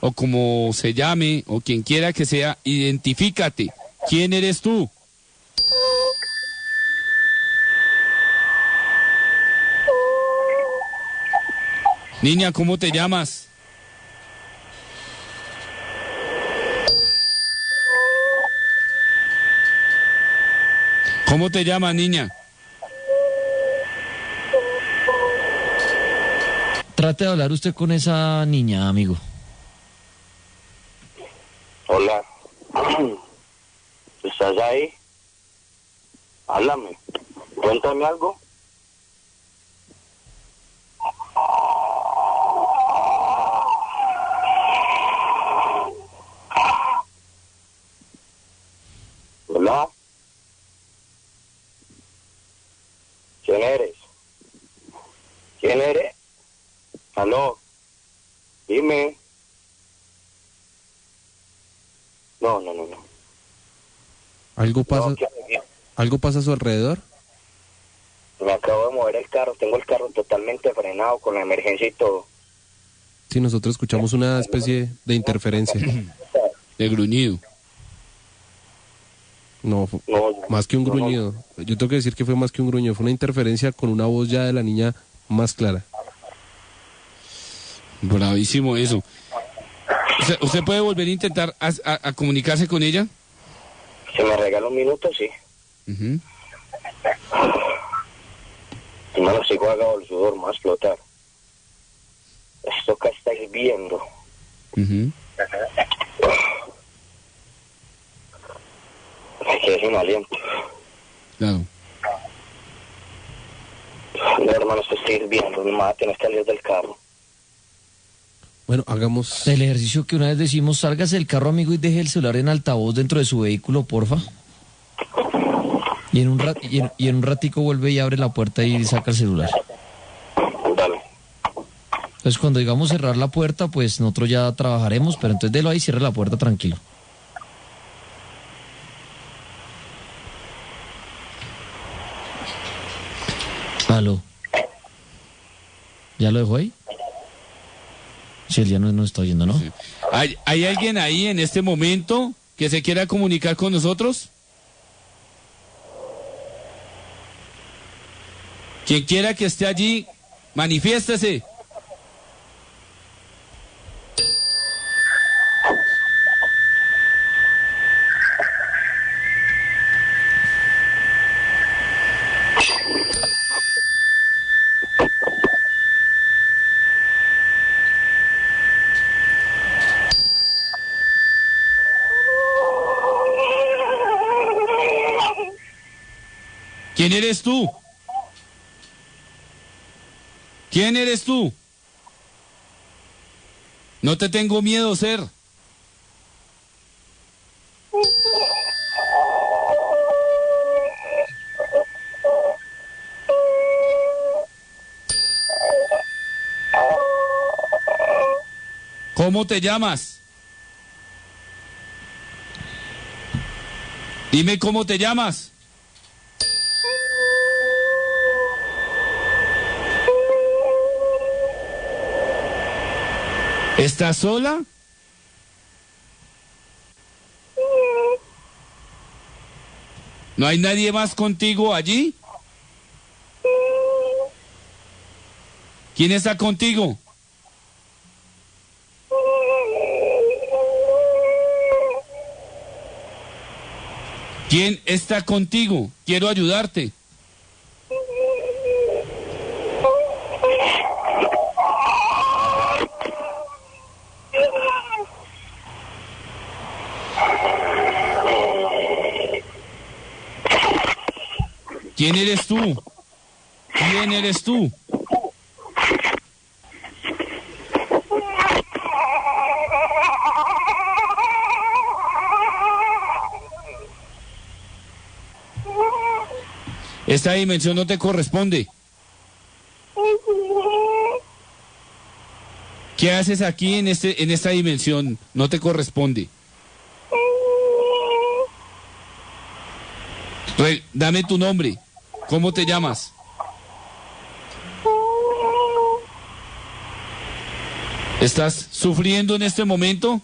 Speaker 5: o como se llame, o quien quiera que sea, identifícate. ¿Quién eres tú? Niña, ¿cómo te llamas? ¿Cómo te llamas, niña?
Speaker 9: Trate de hablar usted con esa niña, amigo.
Speaker 8: Hola. ¿Estás ahí? Háblame. Cuéntame algo. Hola. ¿Quién eres? ¿Quién eres? Aló. Dime. No, no, no, no.
Speaker 10: ¿Algo pasa,
Speaker 8: No,
Speaker 10: ¿Algo pasa a su alrededor?
Speaker 8: Me acabo de mover el carro, tengo el carro totalmente frenado con la emergencia y todo.
Speaker 10: Sí, nosotros escuchamos una especie de interferencia.
Speaker 5: De gruñido.
Speaker 10: No,
Speaker 8: No,
Speaker 10: más que un
Speaker 8: no, no.
Speaker 10: gruñido. Yo tengo que decir que fue más que un gruñido. Fue una interferencia con una voz ya de la niña más clara.
Speaker 5: Bravísimo eso. ¿Usted, usted puede volver a intentar a, a- a comunicarse con ella?
Speaker 8: Si me regala un minuto, sí.
Speaker 5: Ujú.
Speaker 8: Hermano, sigo agado el sudor, me va a explotar. Esto que está hirviendo.
Speaker 5: Ujú.
Speaker 8: Me quedé sin aliento.
Speaker 5: Claro.
Speaker 8: No, hermano, esto está hirviendo. Me tener que salir del carro.
Speaker 10: Bueno, hagamos...
Speaker 9: El ejercicio que una vez decimos, sálgase del carro, amigo, y deje el celular en altavoz dentro de su vehículo, porfa. Y en un, rat- y en, y en un ratico vuelve y abre la puerta y saca el celular.
Speaker 8: Dale.
Speaker 9: Entonces, cuando digamos cerrar la puerta, pues nosotros ya trabajaremos, pero entonces délo ahí y cierre la puerta tranquilo. Aló. ¿Ya lo dejó ahí? Sí, él ya no nos está oyendo, ¿no?
Speaker 5: ¿Hay, hay alguien ahí en este momento que se quiera comunicar con nosotros? Quien quiera que esté allí, manifiéstese. ¿Quién tú? ¿Quién eres tú? No te tengo miedo, ser. ¿Cómo te llamas? Dime cómo te llamas. ¿Estás sola? ¿No hay nadie más contigo allí? ¿Quién está contigo? ¿Quién está contigo? Quiero ayudarte. ¿Quién eres tú? ¿Quién eres tú? Esta dimensión no te corresponde. ¿Qué haces aquí en este en esta dimensión? No te corresponde. Re- dame tu nombre. ¿Cómo te llamas? ¿Estás sufriendo en este momento?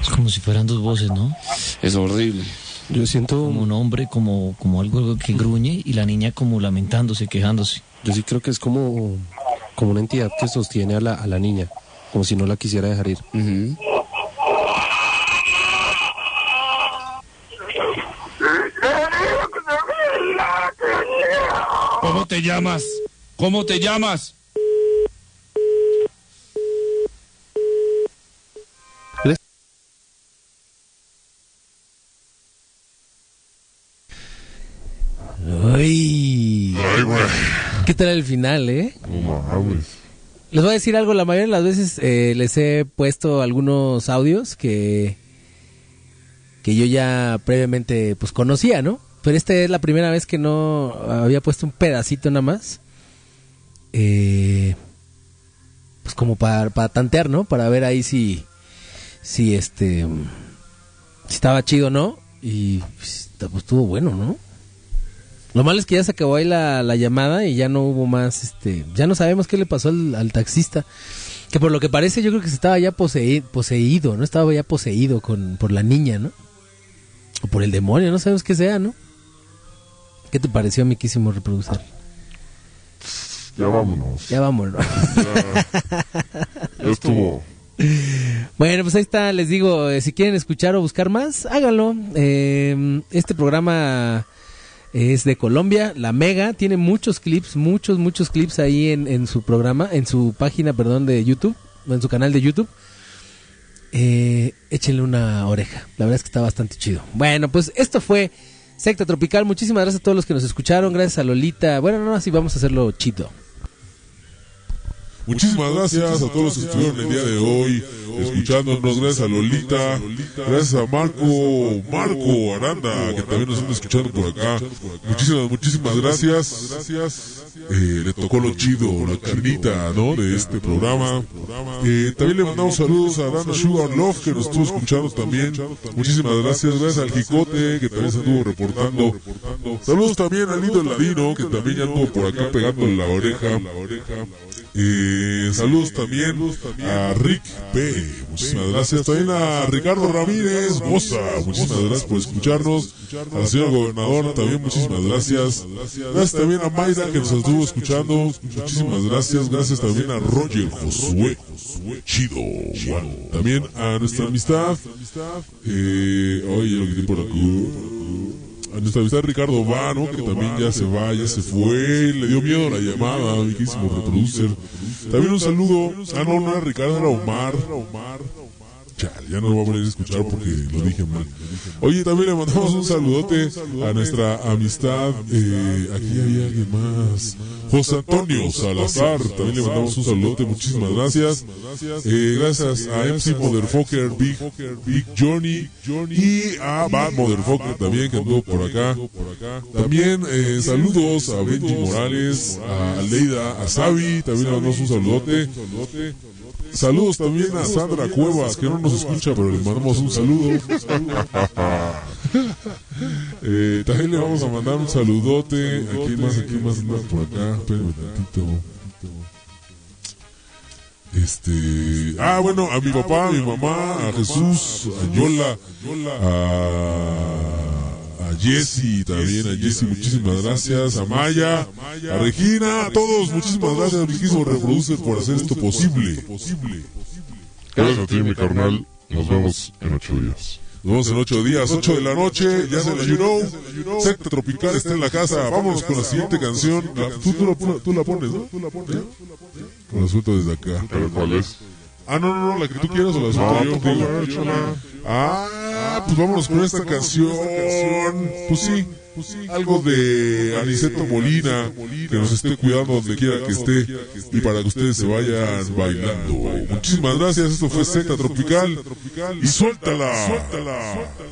Speaker 9: Es como si fueran dos voces, ¿no?
Speaker 5: Es horrible.
Speaker 10: Yo siento...
Speaker 9: Como un hombre, como, como algo que gruñe y la niña como lamentándose, quejándose.
Speaker 10: Yo sí creo que es como como una entidad que sostiene a la, a la niña, como si no la quisiera dejar ir.
Speaker 5: ¿Cómo te llamas? ¿Cómo te llamas?
Speaker 1: ¿Qué tal el final, eh?
Speaker 3: No mames.
Speaker 1: Les voy a decir algo, la mayoría de las veces eh, les he puesto algunos audios que que yo ya previamente pues conocía, ¿no? Pero esta es la primera vez que no había puesto un pedacito nada más. Eh, pues como para, para tantear, ¿no? Para ver ahí si si este si estaba chido o no y pues, pues, estuvo bueno, ¿no? Lo malo es que ya se acabó ahí la, la llamada y ya no hubo más, este, ya no sabemos qué le pasó al, al taxista. Que por lo que parece yo creo que se estaba ya poseído, ¿no? Estaba ya poseído con, por la niña, ¿no? O por el demonio, no sabemos qué sea, ¿no? ¿Qué te pareció, mi quísimo reproducir?
Speaker 3: Ya vámonos.
Speaker 1: Ya vámonos.
Speaker 3: Ya estuvo.
Speaker 1: Bueno, pues ahí está, les digo, eh, si quieren escuchar o buscar más, háganlo. Eh, este programa es de Colombia, La Mega, tiene muchos clips, muchos, muchos clips ahí en, en su programa, en su página, perdón, de YouTube, en su canal de YouTube. Eh, échenle una oreja, la verdad es que está bastante chido. Bueno, pues esto fue Secta Tropical, muchísimas gracias a todos los que nos escucharon, gracias a Lolita. Bueno, no, así vamos a hacerlo chido.
Speaker 4: Muchísimas gracias a todos los que estuvieron el día de hoy escuchándonos. Gracias a Lolita, gracias a Marco, Marco Aranda, que también nos anda escuchando por acá. Muchísimas, muchísimas gracias. Eh, le tocó lo chido, la carnita, ¿no? De este programa. Eh, también le mandamos saludos a Dana Sugar Love, que nos estuvo escuchando también. Muchísimas gracias. Gracias al Jicote, que también se estuvo reportando. Saludos también al Lindo Ladino, que también ya anduvo por acá pegando la oreja. Saludos también a Rick P. Muchísimas gracias. También a Ricardo Ramírez Moza. Muchísimas gracias por escucharnos. Al señor gobernador también muchísimas gracias. Gracias también a Mayra que nos estuvo escuchando. Muchísimas gracias. Gracias también a Roger Josué. Chido. También a nuestra amistad. Eh, oye, lo que por aquí a nuestra amistad Ricardo Vano, que también ya se va, ya se fue, le dio miedo la llamada, amiguísimo reproducer. También un saludo, ah no, no era Ricardo, era Omar. Ya no lo voy a poner a escuchar porque lo dije mal. Oye, también le mandamos un saludote a nuestra amistad, eh, aquí hay alguien más. José Antonio Salazar, también le mandamos un saludote, muchísimas gracias. Eh, gracias a MC Motherfucker, Big, Big Johnny y a Bad Motherfucker también que anduvo por acá. También eh, saludos a Benji Morales, a Leida, a Sabi, también le mandamos un saludote. Saludos también a Sandra Cuevas, que no nos escucha, pero le mandamos un saludo. Eh, también le vamos a mandar un saludote. Aquí más, aquí más anda por acá. Espérenme un tantito. Este, ah, bueno, a mi papá, a mi mamá, a Jesús, a Yola, a Jessy también, a Jessy, muchísimas gracias, a Maya, a Regina, a todos, muchísimas gracias, riquísimo reproducer por hacer esto posible.
Speaker 3: Gracias a ti, mi carnal. Nos vemos en ocho días.
Speaker 4: Nos vemos en ocho días, ocho de la noche, ya se la you know. Secta Tropical está en la casa. Vámonos con la siguiente canción. La- tú, tú la, pon- tú la pones, ¿no? ¿Eh? La suelto desde acá.
Speaker 3: ¿Cuál es?
Speaker 4: Ah, no, no, no, la que tú quieras o la suelto yo. digo. Ah, pues vámonos con esta canción. Pues sí, algo de Aniceto Molina, que nos esté cuidando donde quiera que esté y para que ustedes se vayan bailando. Muchísimas gracias, esto fue Secta Tropical y suéltala,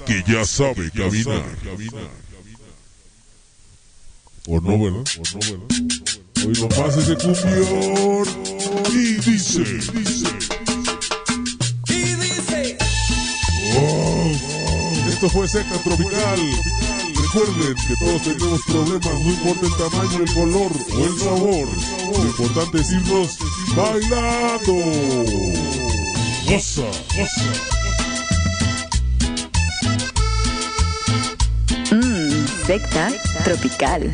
Speaker 4: que ya sabe caminar. O no, ¿verdad? O no, ¿verdad? Hoy nomás ese cumbión y dice, dice. Esto fue Secta Tropical. Recuerden que todos tenemos problemas, no importa el tamaño, el color o el sabor. Lo importante es irnos bailando. Goza, goza.
Speaker 6: Mmm,
Speaker 11: secta tropical.